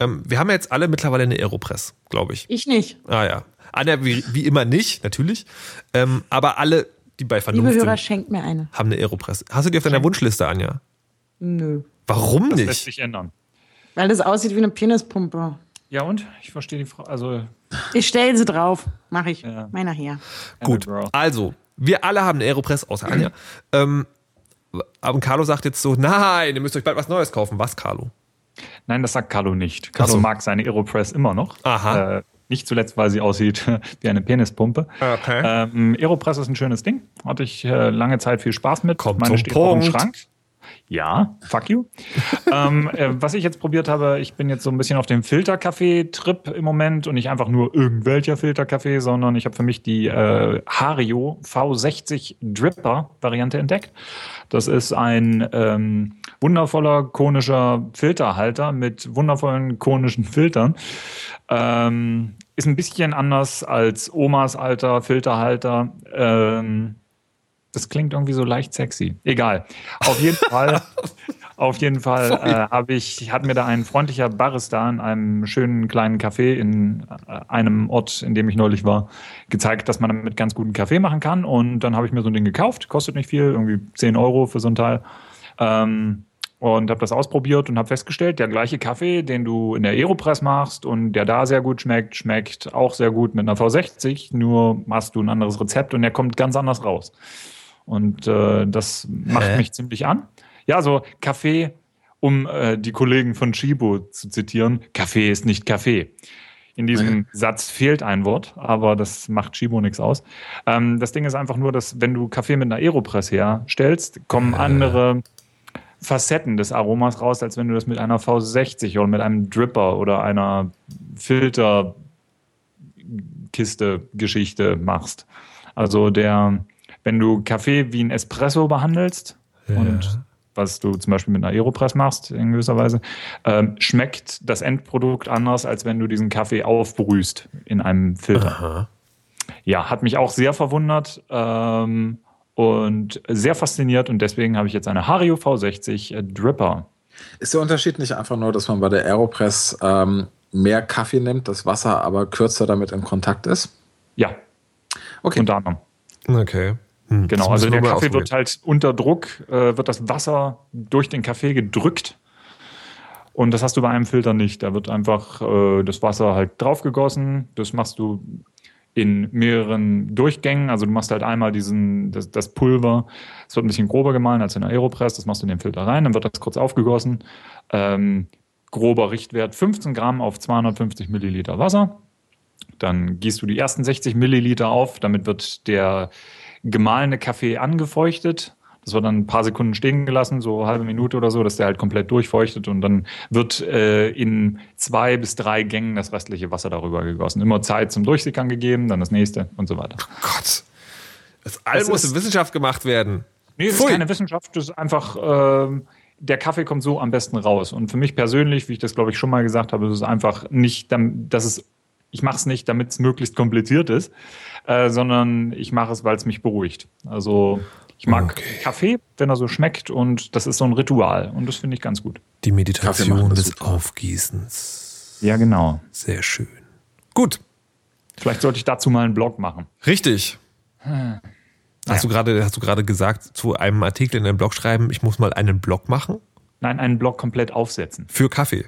ähm, wir haben ja jetzt alle mittlerweile eine Aeropress, glaube ich. Ich nicht. Ah ja. Anja, wie, wie immer nicht, natürlich. Ähm, aber alle, die bei Liebe Vernunft Hörer, sind, schenkt mir eine. haben eine Aeropress. Hast du die auf deiner Wunschliste, Anja? Nö. Warum Das lässt nicht? sich ändern. Weil das aussieht wie eine Penispumpe. Ja, und? Ich verstehe die Frage. Also, Ich stelle sie drauf. Mach ich. Ja. Meiner her. Gut, also, wir alle haben eine Aeropress, außer Anja. ähm, aber Carlo sagt jetzt so, nein, ihr müsst euch bald was Neues kaufen. Was, Carlo? Nein, das sagt Carlo nicht. Carlo so. mag seine Aeropress immer noch. Aha. Äh, nicht zuletzt, weil sie aussieht <laughs> wie eine Penispumpe. Okay. Ähm, Aeropress ist ein schönes Ding. Hatte ich äh, lange Zeit viel Spaß mit. Kommt Meine zum steht auch im Punkt. Schrank. Ja, fuck you. ähm, äh, was ich jetzt probiert habe, ich bin jetzt so ein bisschen auf dem Filterkaffee-Trip im Moment und nicht einfach nur irgendwelcher Filterkaffee, sondern ich habe für mich die äh, Hario V60 Dripper-Variante entdeckt. Das ist ein ähm, wundervoller konischer Filterhalter mit wundervollen konischen Filtern. Ähm, ist ein bisschen anders als Omas alter Filterhalter. Ähm, das klingt irgendwie so leicht sexy. Egal. Auf jeden Fall, <laughs> auf jeden Fall äh, habe ich, hat mir da ein freundlicher Barista in einem schönen kleinen Café in äh, einem Ort, in dem ich neulich war, gezeigt, dass man damit ganz guten Kaffee machen kann. Und dann habe ich mir so ein Ding gekauft. Kostet nicht viel, irgendwie 10 Euro für so ein Teil. Ähm, und habe das ausprobiert und habe festgestellt, der gleiche Kaffee, den du in der Aeropress machst und der da sehr gut schmeckt, schmeckt auch sehr gut mit einer V60, nur hast du ein anderes Rezept und der kommt ganz anders raus. Und äh, das macht Hä? mich ziemlich an. Ja, so Kaffee, um äh, die Kollegen von Chibo zu zitieren, Kaffee ist nicht Kaffee. In diesem Satz fehlt ein Wort, aber das macht Chibo nichts aus. Ähm, das Ding ist einfach nur, dass wenn du Kaffee mit einer Aeropress herstellst, kommen andere Facetten des Aromas raus, als wenn du das mit einer V60 oder mit einem Dripper oder einer Filterkiste-Geschichte machst. Also der, wenn du Kaffee wie ein Espresso behandelst und was du zum Beispiel mit einer Aeropress machst in gewisser Weise, ähm, schmeckt das Endprodukt anders, als wenn du diesen Kaffee aufbrühst in einem Filter. Ja, hat mich auch sehr verwundert ähm, und sehr fasziniert und deswegen habe ich jetzt eine Hario V60 Dripper. Ist der Unterschied nicht einfach nur, dass man bei der Aeropress ähm, mehr Kaffee nimmt, das Wasser aber kürzer damit in Kontakt ist? Ja, Okay. unter anderem. Okay. Hm, Genau, also der Kaffee wird halt unter Druck, äh, wird das Wasser durch den Kaffee gedrückt. Und das hast du bei einem Filter nicht. Da wird einfach äh, das Wasser halt draufgegossen. Das machst du in mehreren Durchgängen. Also du machst halt einmal diesen, das, das Pulver. Es wird ein bisschen grober gemahlen als in der Aeropress. Das machst du in den Filter rein. Dann wird das kurz aufgegossen. Ähm, grober Richtwert 15 Gramm auf 250 Milliliter Wasser. Dann gießt du die ersten 60 Milliliter auf. Damit wird der gemahlene Kaffee angefeuchtet. Das wird dann ein paar Sekunden stehen gelassen, so eine halbe Minute oder so, dass der halt komplett durchfeuchtet und dann wird äh, in zwei bis drei Gängen das restliche Wasser darüber gegossen. Immer Zeit zum Durchsickern gegeben, dann das nächste und so weiter. Gott. Das alles Es muss in Wissenschaft gemacht werden. Nee, das Pfui. ist keine Wissenschaft, das ist einfach, ähm, der Kaffee kommt so am besten raus. Und für mich persönlich, wie ich das glaube ich schon mal gesagt habe, ist es einfach nicht, dass es, ich mache es nicht, damit es möglichst kompliziert ist, äh, sondern ich mache es, weil es mich beruhigt. Also ich mag Okay. Kaffee, wenn er so schmeckt und das ist so ein Ritual und das finde ich ganz gut. Die Meditation des super. Aufgießens. Ja, genau. Sehr schön. Gut. Vielleicht sollte ich dazu mal einen Blog machen. Richtig. Hast du gerade, hast du gerade gesagt, zu einem Artikel in deinem Blog schreiben, ich muss mal einen Blog machen? Nein, einen Blog komplett aufsetzen. Für Kaffee.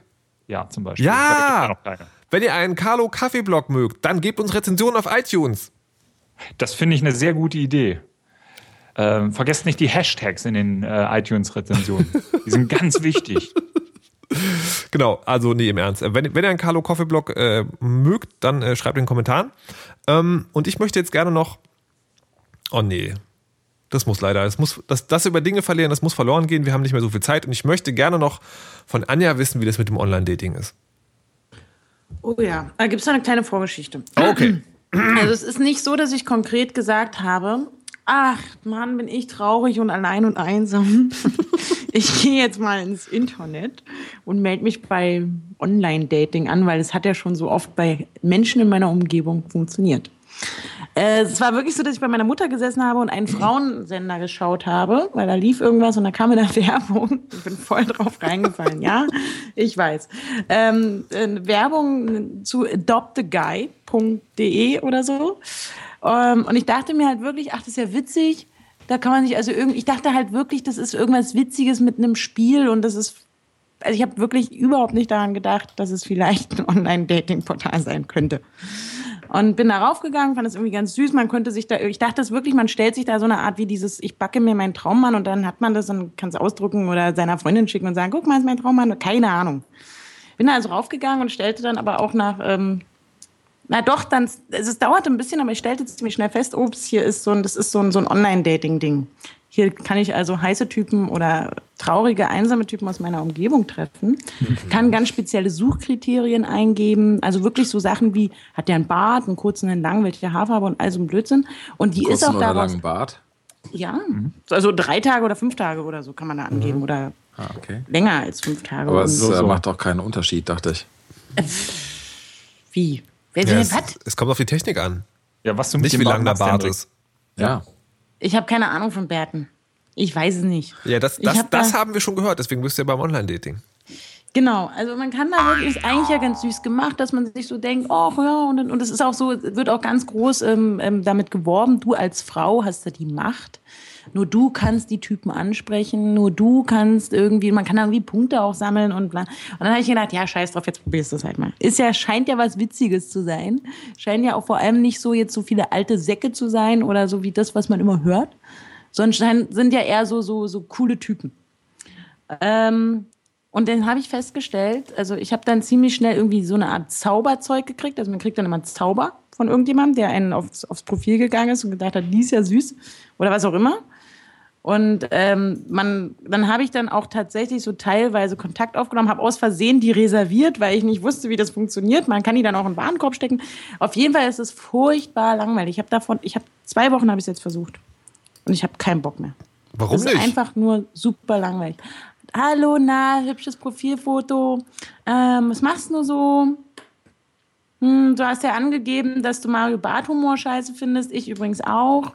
Ja, zum Beispiel. Ja! Wenn ihr einen Carlo Kaffee-Blog mögt, dann gebt uns Rezensionen auf iTunes. Das finde ich eine sehr gute Idee. Ähm, vergesst nicht die Hashtags in den äh, iTunes-Rezensionen. Die sind ganz <laughs> wichtig. Genau, also nee, im Ernst. Äh, Wenn, wenn ihr einen Carlo Coffee Blog äh, mögt, dann äh, schreibt in den Kommentaren. Ähm, und ich möchte jetzt gerne noch. Oh nee. Das muss leider. Das, muss, das, das über Dinge verlieren, das muss verloren gehen. Wir haben nicht mehr so viel Zeit. Und ich möchte gerne noch von Anja wissen, wie das mit dem Online-Dating ist. Oh ja, da gibt es eine kleine Vorgeschichte. Okay. Also es ist nicht so, dass ich konkret gesagt habe, ach Mann, bin ich traurig und allein und einsam. <laughs> Ich gehe jetzt mal ins Internet und melde mich bei Online-Dating an, weil es hat ja schon so oft bei Menschen in meiner Umgebung funktioniert. Äh, Es war wirklich so, dass ich bei meiner Mutter gesessen habe und einen Frauensender geschaut habe, weil da lief irgendwas und da kam mir da <laughs> Werbung. Ich bin voll drauf reingefallen, ja, ich weiß. Ähm, äh, Werbung zu adoptaguy.de oder so. Ähm, und ich dachte mir halt wirklich, ach, das ist ja witzig. Da kann man sich also irgendwie, ich dachte halt wirklich, das ist irgendwas Witziges mit einem Spiel und das ist also ich habe wirklich überhaupt nicht daran gedacht, dass es vielleicht ein Online-Dating-Portal sein könnte. Und bin da raufgegangen, fand das irgendwie ganz süß. Man konnte sich da, ich dachte es wirklich, man stellt sich da so eine Art wie dieses, ich backe mir meinen Traummann und dann hat man das und kann es ausdrucken oder seiner Freundin schicken und sagen, guck mal, ist mein Traummann. Keine Ahnung. Bin da also raufgegangen und stellte dann aber auch nach, ähm, na doch, dann, also es dauerte ein bisschen, aber ich stellte ziemlich schnell fest, ups, hier ist so ein, das ist so ein, so ein Online-Dating-Ding. Hier kann ich also heiße Typen oder traurige, einsame Typen aus meiner Umgebung treffen, kann ganz spezielle Suchkriterien eingeben, also wirklich so Sachen wie, hat der einen Bart, einen kurzen, einen langen, welche Haarfarbe und all so ein Blödsinn. Und die ist Kurzen auch oder daraus, langen Bart? ja, also drei Tage oder fünf Tage oder so kann man da angeben oder Ah, okay. länger als fünf Tage. Aber es so, äh, so. macht auch keinen Unterschied, dachte ich. wie? Wer Ja, es, was? es kommt auf die Technik an. Ja, was du mit Nicht dem wie lang der Bart ist. Ja. Ich habe keine Ahnung von Bärten. Ich weiß es nicht. Ja, das, das, hab das da- haben wir schon gehört, deswegen bist du ja beim Online-Dating. Genau, also man kann da wirklich, ist eigentlich ja ganz süß gemacht, dass man sich so denkt, oh ja, und, und es ist auch so, wird auch ganz groß ähm, ähm, damit geworben, du als Frau hast da die Macht. Nur du kannst die Typen ansprechen, nur du kannst irgendwie, man kann irgendwie Punkte auch sammeln und bla. Und dann habe ich gedacht, ja, scheiß drauf, jetzt probierst du es halt mal. Ist ja, scheint ja was Witziges zu sein. Scheint ja auch vor allem nicht so jetzt so viele alte Säcke zu sein oder so wie das, was man immer hört, sondern sind ja eher so, so, so coole Typen. Ähm, und dann habe ich festgestellt, also ich habe dann ziemlich schnell irgendwie so eine Art Zauberzeug gekriegt. Also man kriegt dann immer einen Zauber von irgendjemandem, der einen aufs, aufs Profil gegangen ist und gedacht hat, die ist ja süß oder was auch immer. Und ähm, man, dann habe ich dann auch tatsächlich so teilweise Kontakt aufgenommen, habe aus Versehen die reserviert, weil ich nicht wusste, wie das funktioniert. Man kann die dann auch in den Warenkorb stecken. Auf jeden Fall ist es furchtbar langweilig. Ich habe davon, ich habe zwei Wochen habe ich es jetzt versucht und ich habe keinen Bock mehr. Warum Das ist nicht? einfach nur super langweilig. Hallo, na, hübsches Profilfoto. Ähm, was machst du so? Hm, du hast ja angegeben, dass du Mario Barth Humor scheiße findest. Ich übrigens auch.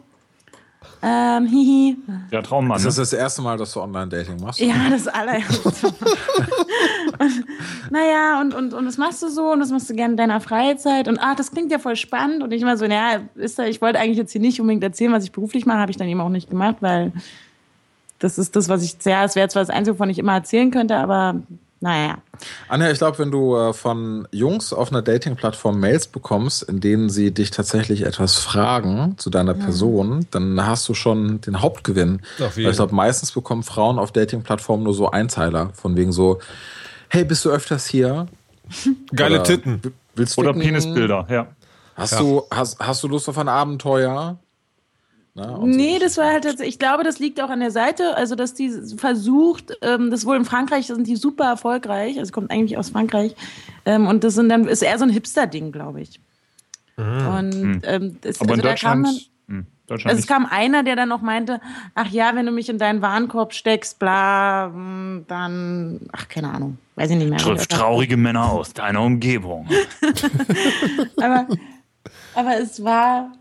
Ähm, hihi. Ja, Traummann. Das ist Ne? das erste Mal, dass du Online-Dating machst. Ja, das allererste. und, naja, und, und, und das machst du so und das machst du gerne in deiner Freizeit. Und ach, das klingt ja voll spannend. Und ich immer so, naja, ist da, ich wollte eigentlich jetzt hier nicht unbedingt erzählen, was ich beruflich mache, habe ich dann eben auch nicht gemacht, weil das ist das, was ich, ja, es wäre zwar das Einzige, wovon ich immer erzählen könnte, aber naja. Anja, ich glaube, wenn du äh, von Jungs auf einer Dating-Plattform Mails bekommst, in denen sie dich tatsächlich etwas fragen zu deiner Person, dann hast du schon den Hauptgewinn. Weil ich glaube, meistens bekommen Frauen auf Dating-Plattformen nur so Einteiler, von wegen so, hey, bist du öfters hier? <laughs> Geile Oder, Titten. "W- Willst Oder? Penisbilder, ja. Hast, Ja. du, hast, hast du Lust auf ein Abenteuer? Na, und so. Nee, das war halt tatsächlich, ich glaube, das liegt auch an der Seite, also dass die versucht, ähm, das wohl in Frankreich sind die super erfolgreich, also kommt eigentlich aus Frankreich ähm, und das sind dann, ist eher so ein Hipster-Ding, glaube ich. Und ähm, das, Aber also in da kam Deutschland, dann, hm, Deutschland also es kam einer, der dann noch meinte, ach ja, wenn du mich in deinen Warenkorb steckst, bla, hm, dann, ach, keine Ahnung, weiß ich nicht mehr. Triff traurige Männer aus deiner Umgebung. <laughs> aber, aber es war.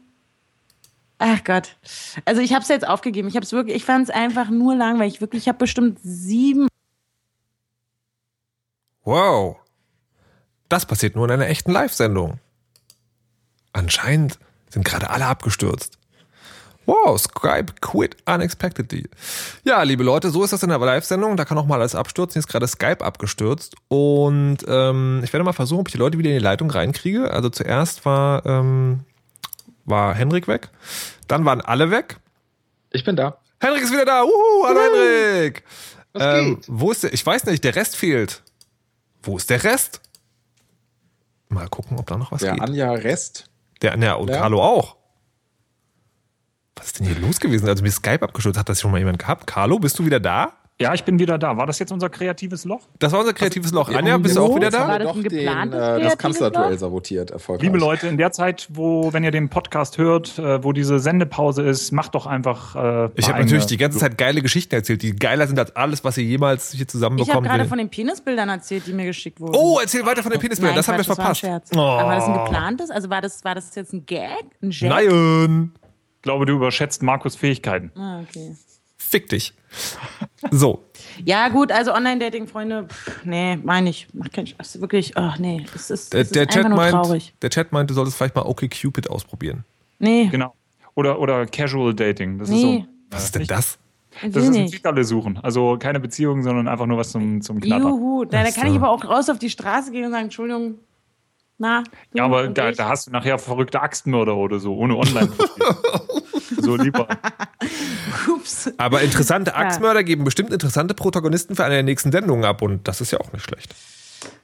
Ach Gott. Also ich habe es jetzt aufgegeben. Ich habe es wirklich, ich fand es einfach nur langweilig. Wirklich, ich habe bestimmt sieben. Wow. Das passiert nur in einer echten Live-Sendung. Anscheinend sind gerade alle abgestürzt. Wow, Skype quit unexpectedly. Ja, liebe Leute, so ist das in der Live-Sendung. Da kann auch mal alles abstürzen. Hier ist gerade Skype abgestürzt. Und ähm, ich werde mal versuchen, ob ich die Leute wieder in die Leitung reinkriege. Also zuerst war, ähm, war Henrik weg. Dann waren alle weg. Ich bin da. Henrik ist wieder da. Uhu, hallo Henrik. Was Ähm, geht? wo ist der? Ich weiß nicht, der Rest fehlt. Wo ist der Rest? Mal gucken, ob da noch was Der geht. Anja Rest. Der, ja, und Ja. Carlo auch. Was ist denn hier los gewesen? Also mir Skype abgestürzt. Hat das schon mal jemand gehabt? Carlo, bist du wieder da? Ja, ich bin wieder da. War das jetzt unser kreatives Loch? Das war unser kreatives Loch. Ja, Anja, bist du auch wieder War da? das doch ein den, geplantes äh, das Kanzlerduell Loch? sabotiert, erfolgreich. Liebe Leute, in der Zeit, wo, wenn ihr den Podcast hört, äh, wo diese Sendepause ist, macht doch einfach. Äh, Ich habe natürlich die ganze Zeit geile Geschichten erzählt, die geiler sind als alles, was ihr jemals hier Ich habe zusammenbekommen gerade von den Penisbildern erzählt, die mir geschickt wurden. Oh, erzähl weiter von den Penisbildern. Nein, Das haben wir war verpasst. Scherz. Oh. Aber war das ein geplantes? Also war das, war das jetzt ein Gag? Ein Jack? Nein. Ich glaube, du überschätzt Markus Fähigkeiten. Ah, okay. Fick dich. So. Ja, gut, also Online-Dating, Freunde, pff, nee, meine ich. Macht keinen Spaß. Wirklich, ach nee, es ist, Der, es ist der, einfach Chat nur meint, traurig. der Chat meint, du solltest vielleicht mal OkCupid ausprobieren. Nee, Genau. Oder, oder Casual Dating. Das Nee. ist so. Was ist denn das? Das will ist ein nicht. Fickerle suchen. Also keine Beziehung, sondern einfach nur was zum, zum Knattern. Juhu, da, da kann ich aber auch raus auf die Straße gehen und sagen, Entschuldigung, na, Ja, aber da, da hast du nachher verrückte Axtmörder oder so, ohne online <laughs> So lieber. <laughs> Ups. Aber interessante Axtmörder geben bestimmt interessante Protagonisten für eine der nächsten Sendungen ab und das ist ja auch nicht schlecht.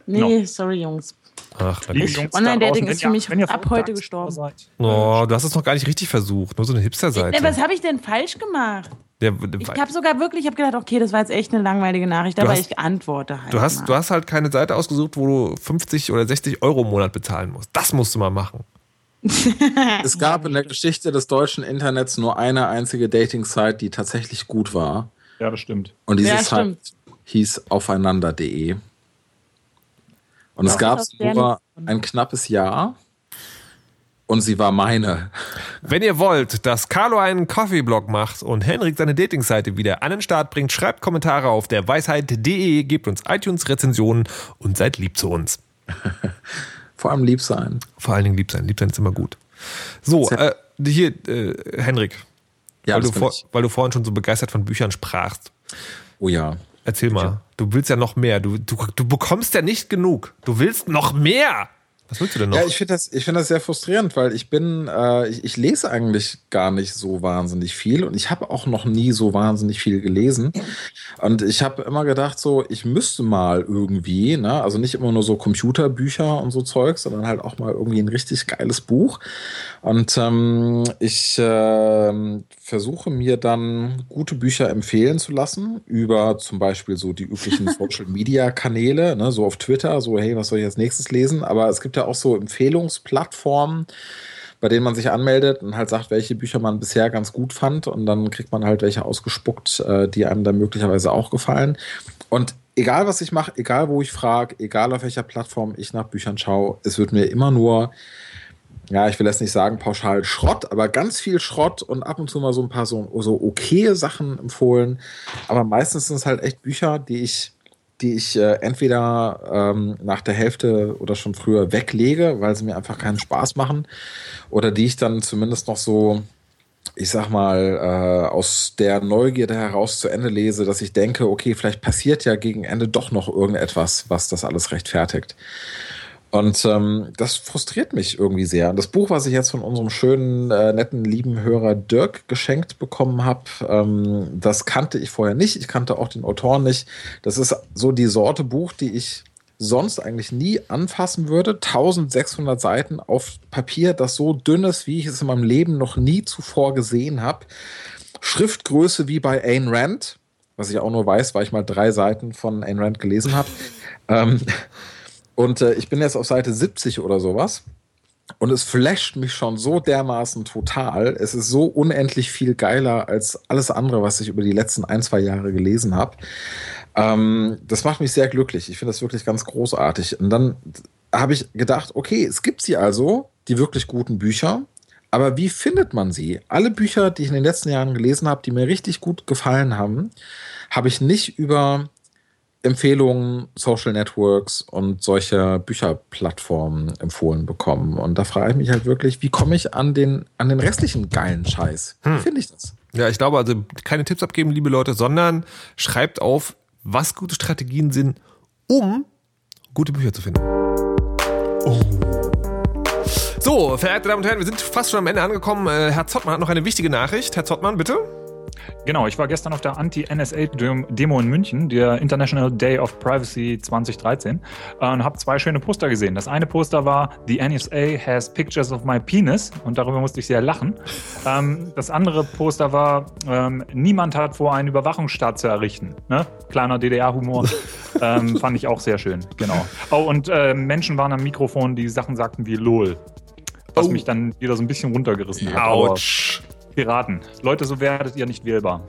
Nee, sorry, Jungs. Ach, na Liebe gut. Jungs da Online-Dating ist für mich wenn ihr ab heute gestorben. seid. Oh, du hast es noch gar nicht richtig versucht. Nur so eine Hipster-Seite. Was habe ich denn falsch gemacht? Der, Ich habe sogar wirklich, ich habe gedacht, okay, das war jetzt echt eine langweilige Nachricht, aber hast- ich antworte halt. du, hast, mal. du hast halt keine Seite ausgesucht, wo du 50 oder 60 Euro im Monat bezahlen musst. Das musst du mal machen. Es gab in der Geschichte des deutschen Internets nur eine einzige Dating-Site, die tatsächlich gut war. Ja, das stimmt. Und diese Ja, Site stimmt. hieß aufeinander.de. Und es Das gab nur ein knappes Jahr. Und sie war meine. Wenn ihr wollt, dass Carlo einen Coffee-Blog macht und Henrik seine Dating-Seite wieder an den Start bringt, schreibt Kommentare auf der Weisheit.de, gebt uns iTunes-Rezensionen und seid lieb zu uns. <laughs> Vor allem lieb sein. Vor allen Dingen lieb sein. Lieb sein ist immer gut. So, äh, hier, äh, Henrik, Ja, weil, du vor, weil du vorhin schon so begeistert von Büchern sprachst. Oh ja. Erzähl mal, du willst ja noch mehr. Du, du, du bekommst ja nicht genug. Du willst noch mehr. Was willst du denn noch? Ja, ich finde das, ich finde das sehr frustrierend, weil ich bin, äh, ich, ich lese eigentlich gar nicht so wahnsinnig viel und ich habe auch noch nie so wahnsinnig viel gelesen. Und ich habe immer gedacht, so, ich müsste mal irgendwie, ne, also nicht immer nur so Computerbücher und so Zeug, sondern halt auch mal irgendwie ein richtig geiles Buch. Und ähm, ich ähm, versuche mir dann gute Bücher empfehlen zu lassen über zum Beispiel so die üblichen <laughs> Social Media Kanäle, ne, so auf Twitter, so hey, was soll ich als nächstes lesen? Aber es gibt ja auch so Empfehlungsplattformen, bei denen man sich anmeldet und halt sagt, welche Bücher man bisher ganz gut fand und dann kriegt man halt welche ausgespuckt, äh, die einem dann möglicherweise auch gefallen. Und egal was ich mache, egal wo ich frage, egal auf welcher Plattform ich nach Büchern schaue, es wird mir immer nur ja, ich will jetzt nicht sagen pauschal Schrott, aber ganz viel Schrott und ab und zu mal so ein paar so, so okaye Sachen empfohlen. Aber meistens sind es halt echt Bücher, die ich, die ich äh, entweder ähm, nach der Hälfte oder schon früher weglege, weil sie mir einfach keinen Spaß machen, oder die ich dann zumindest noch so, ich sag mal, äh, aus der Neugierde heraus zu Ende lese, dass ich denke, okay, vielleicht passiert ja gegen Ende doch noch irgendetwas, was das alles rechtfertigt. Und ähm, das frustriert mich irgendwie sehr. Das Buch, was ich jetzt von unserem schönen, äh, netten, lieben Hörer Dirk geschenkt bekommen habe, ähm, das kannte ich vorher nicht. Ich kannte auch den Autoren nicht. Das ist so die Sorte Buch, die ich sonst eigentlich nie anfassen würde. 1600 Seiten auf Papier, das so dünn ist, wie ich es in meinem Leben noch nie zuvor gesehen habe. Schriftgröße wie bei Ayn Rand, was ich auch nur weiß, weil ich mal drei Seiten von Ayn Rand gelesen habe. ähm, und äh, ich bin jetzt auf Seite 70 oder sowas. Und es flasht mich schon so dermaßen total. Es ist so unendlich viel geiler als alles andere, was ich über die letzten ein, zwei Jahre gelesen habe. Ähm, das macht mich sehr glücklich. Ich finde das wirklich ganz großartig. Und dann habe ich gedacht, okay, es gibt sie also, die wirklich guten Bücher. Aber wie findet man sie? Alle Bücher, die ich in den letzten Jahren gelesen habe, die mir richtig gut gefallen haben, habe ich nicht über Empfehlungen, Social Networks und solche Bücherplattformen empfohlen bekommen. Und da frage ich mich halt wirklich, wie komme ich an den, an den restlichen geilen Scheiß? Wie finde ich das? Ja, ich glaube also keine Tipps abgeben, liebe Leute, sondern schreibt auf, was gute Strategien sind, um gute Bücher zu finden. Oh. So, verehrte Damen und Herren, wir sind fast schon am Ende angekommen. Äh, Herr Zottmann hat noch eine wichtige Nachricht. Herr Zottmann, bitte. Genau, ich war gestern auf der Anti-NSA-Demo in München, der International Day of Privacy 2013, äh, und habe zwei schöne Poster gesehen. Das eine Poster war The NSA has pictures of my penis und darüber musste ich sehr lachen. <laughs> Ähm, das andere Poster war ähm, Niemand hat vor, einen Überwachungsstaat zu errichten. Ne? Kleiner DDR-Humor. <laughs> ähm, fand ich auch sehr schön, genau. Oh, und äh, Menschen waren am Mikrofon, die Sachen sagten wie LOL. Was Oh. mich dann wieder so ein bisschen runtergerissen hat. Aber Autsch. Piraten. Leute, so werdet ihr nicht wählbar.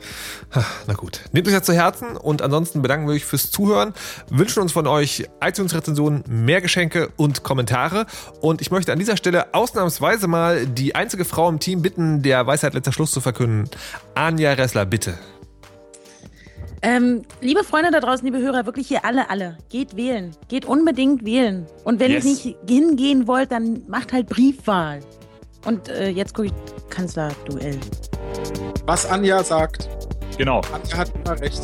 Na gut. Nehmt euch das zu Herzen und ansonsten bedanken wir euch fürs Zuhören, wünschen uns von euch iTunes-Rezensionen, mehr Geschenke und Kommentare. Und ich möchte an dieser Stelle ausnahmsweise mal die einzige Frau im Team bitten, der Weisheit letzter Schluss zu verkünden. Anja Ressler, bitte. Ähm, liebe Freunde da draußen, liebe Hörer, wirklich hier alle, alle, geht wählen. Geht unbedingt wählen. Und wenn Yes. ihr nicht hingehen wollt, dann macht halt Briefwahl. Und äh, jetzt gucke ich Kanzlerduell. Was Anja sagt, Genau. Anja hat immer recht.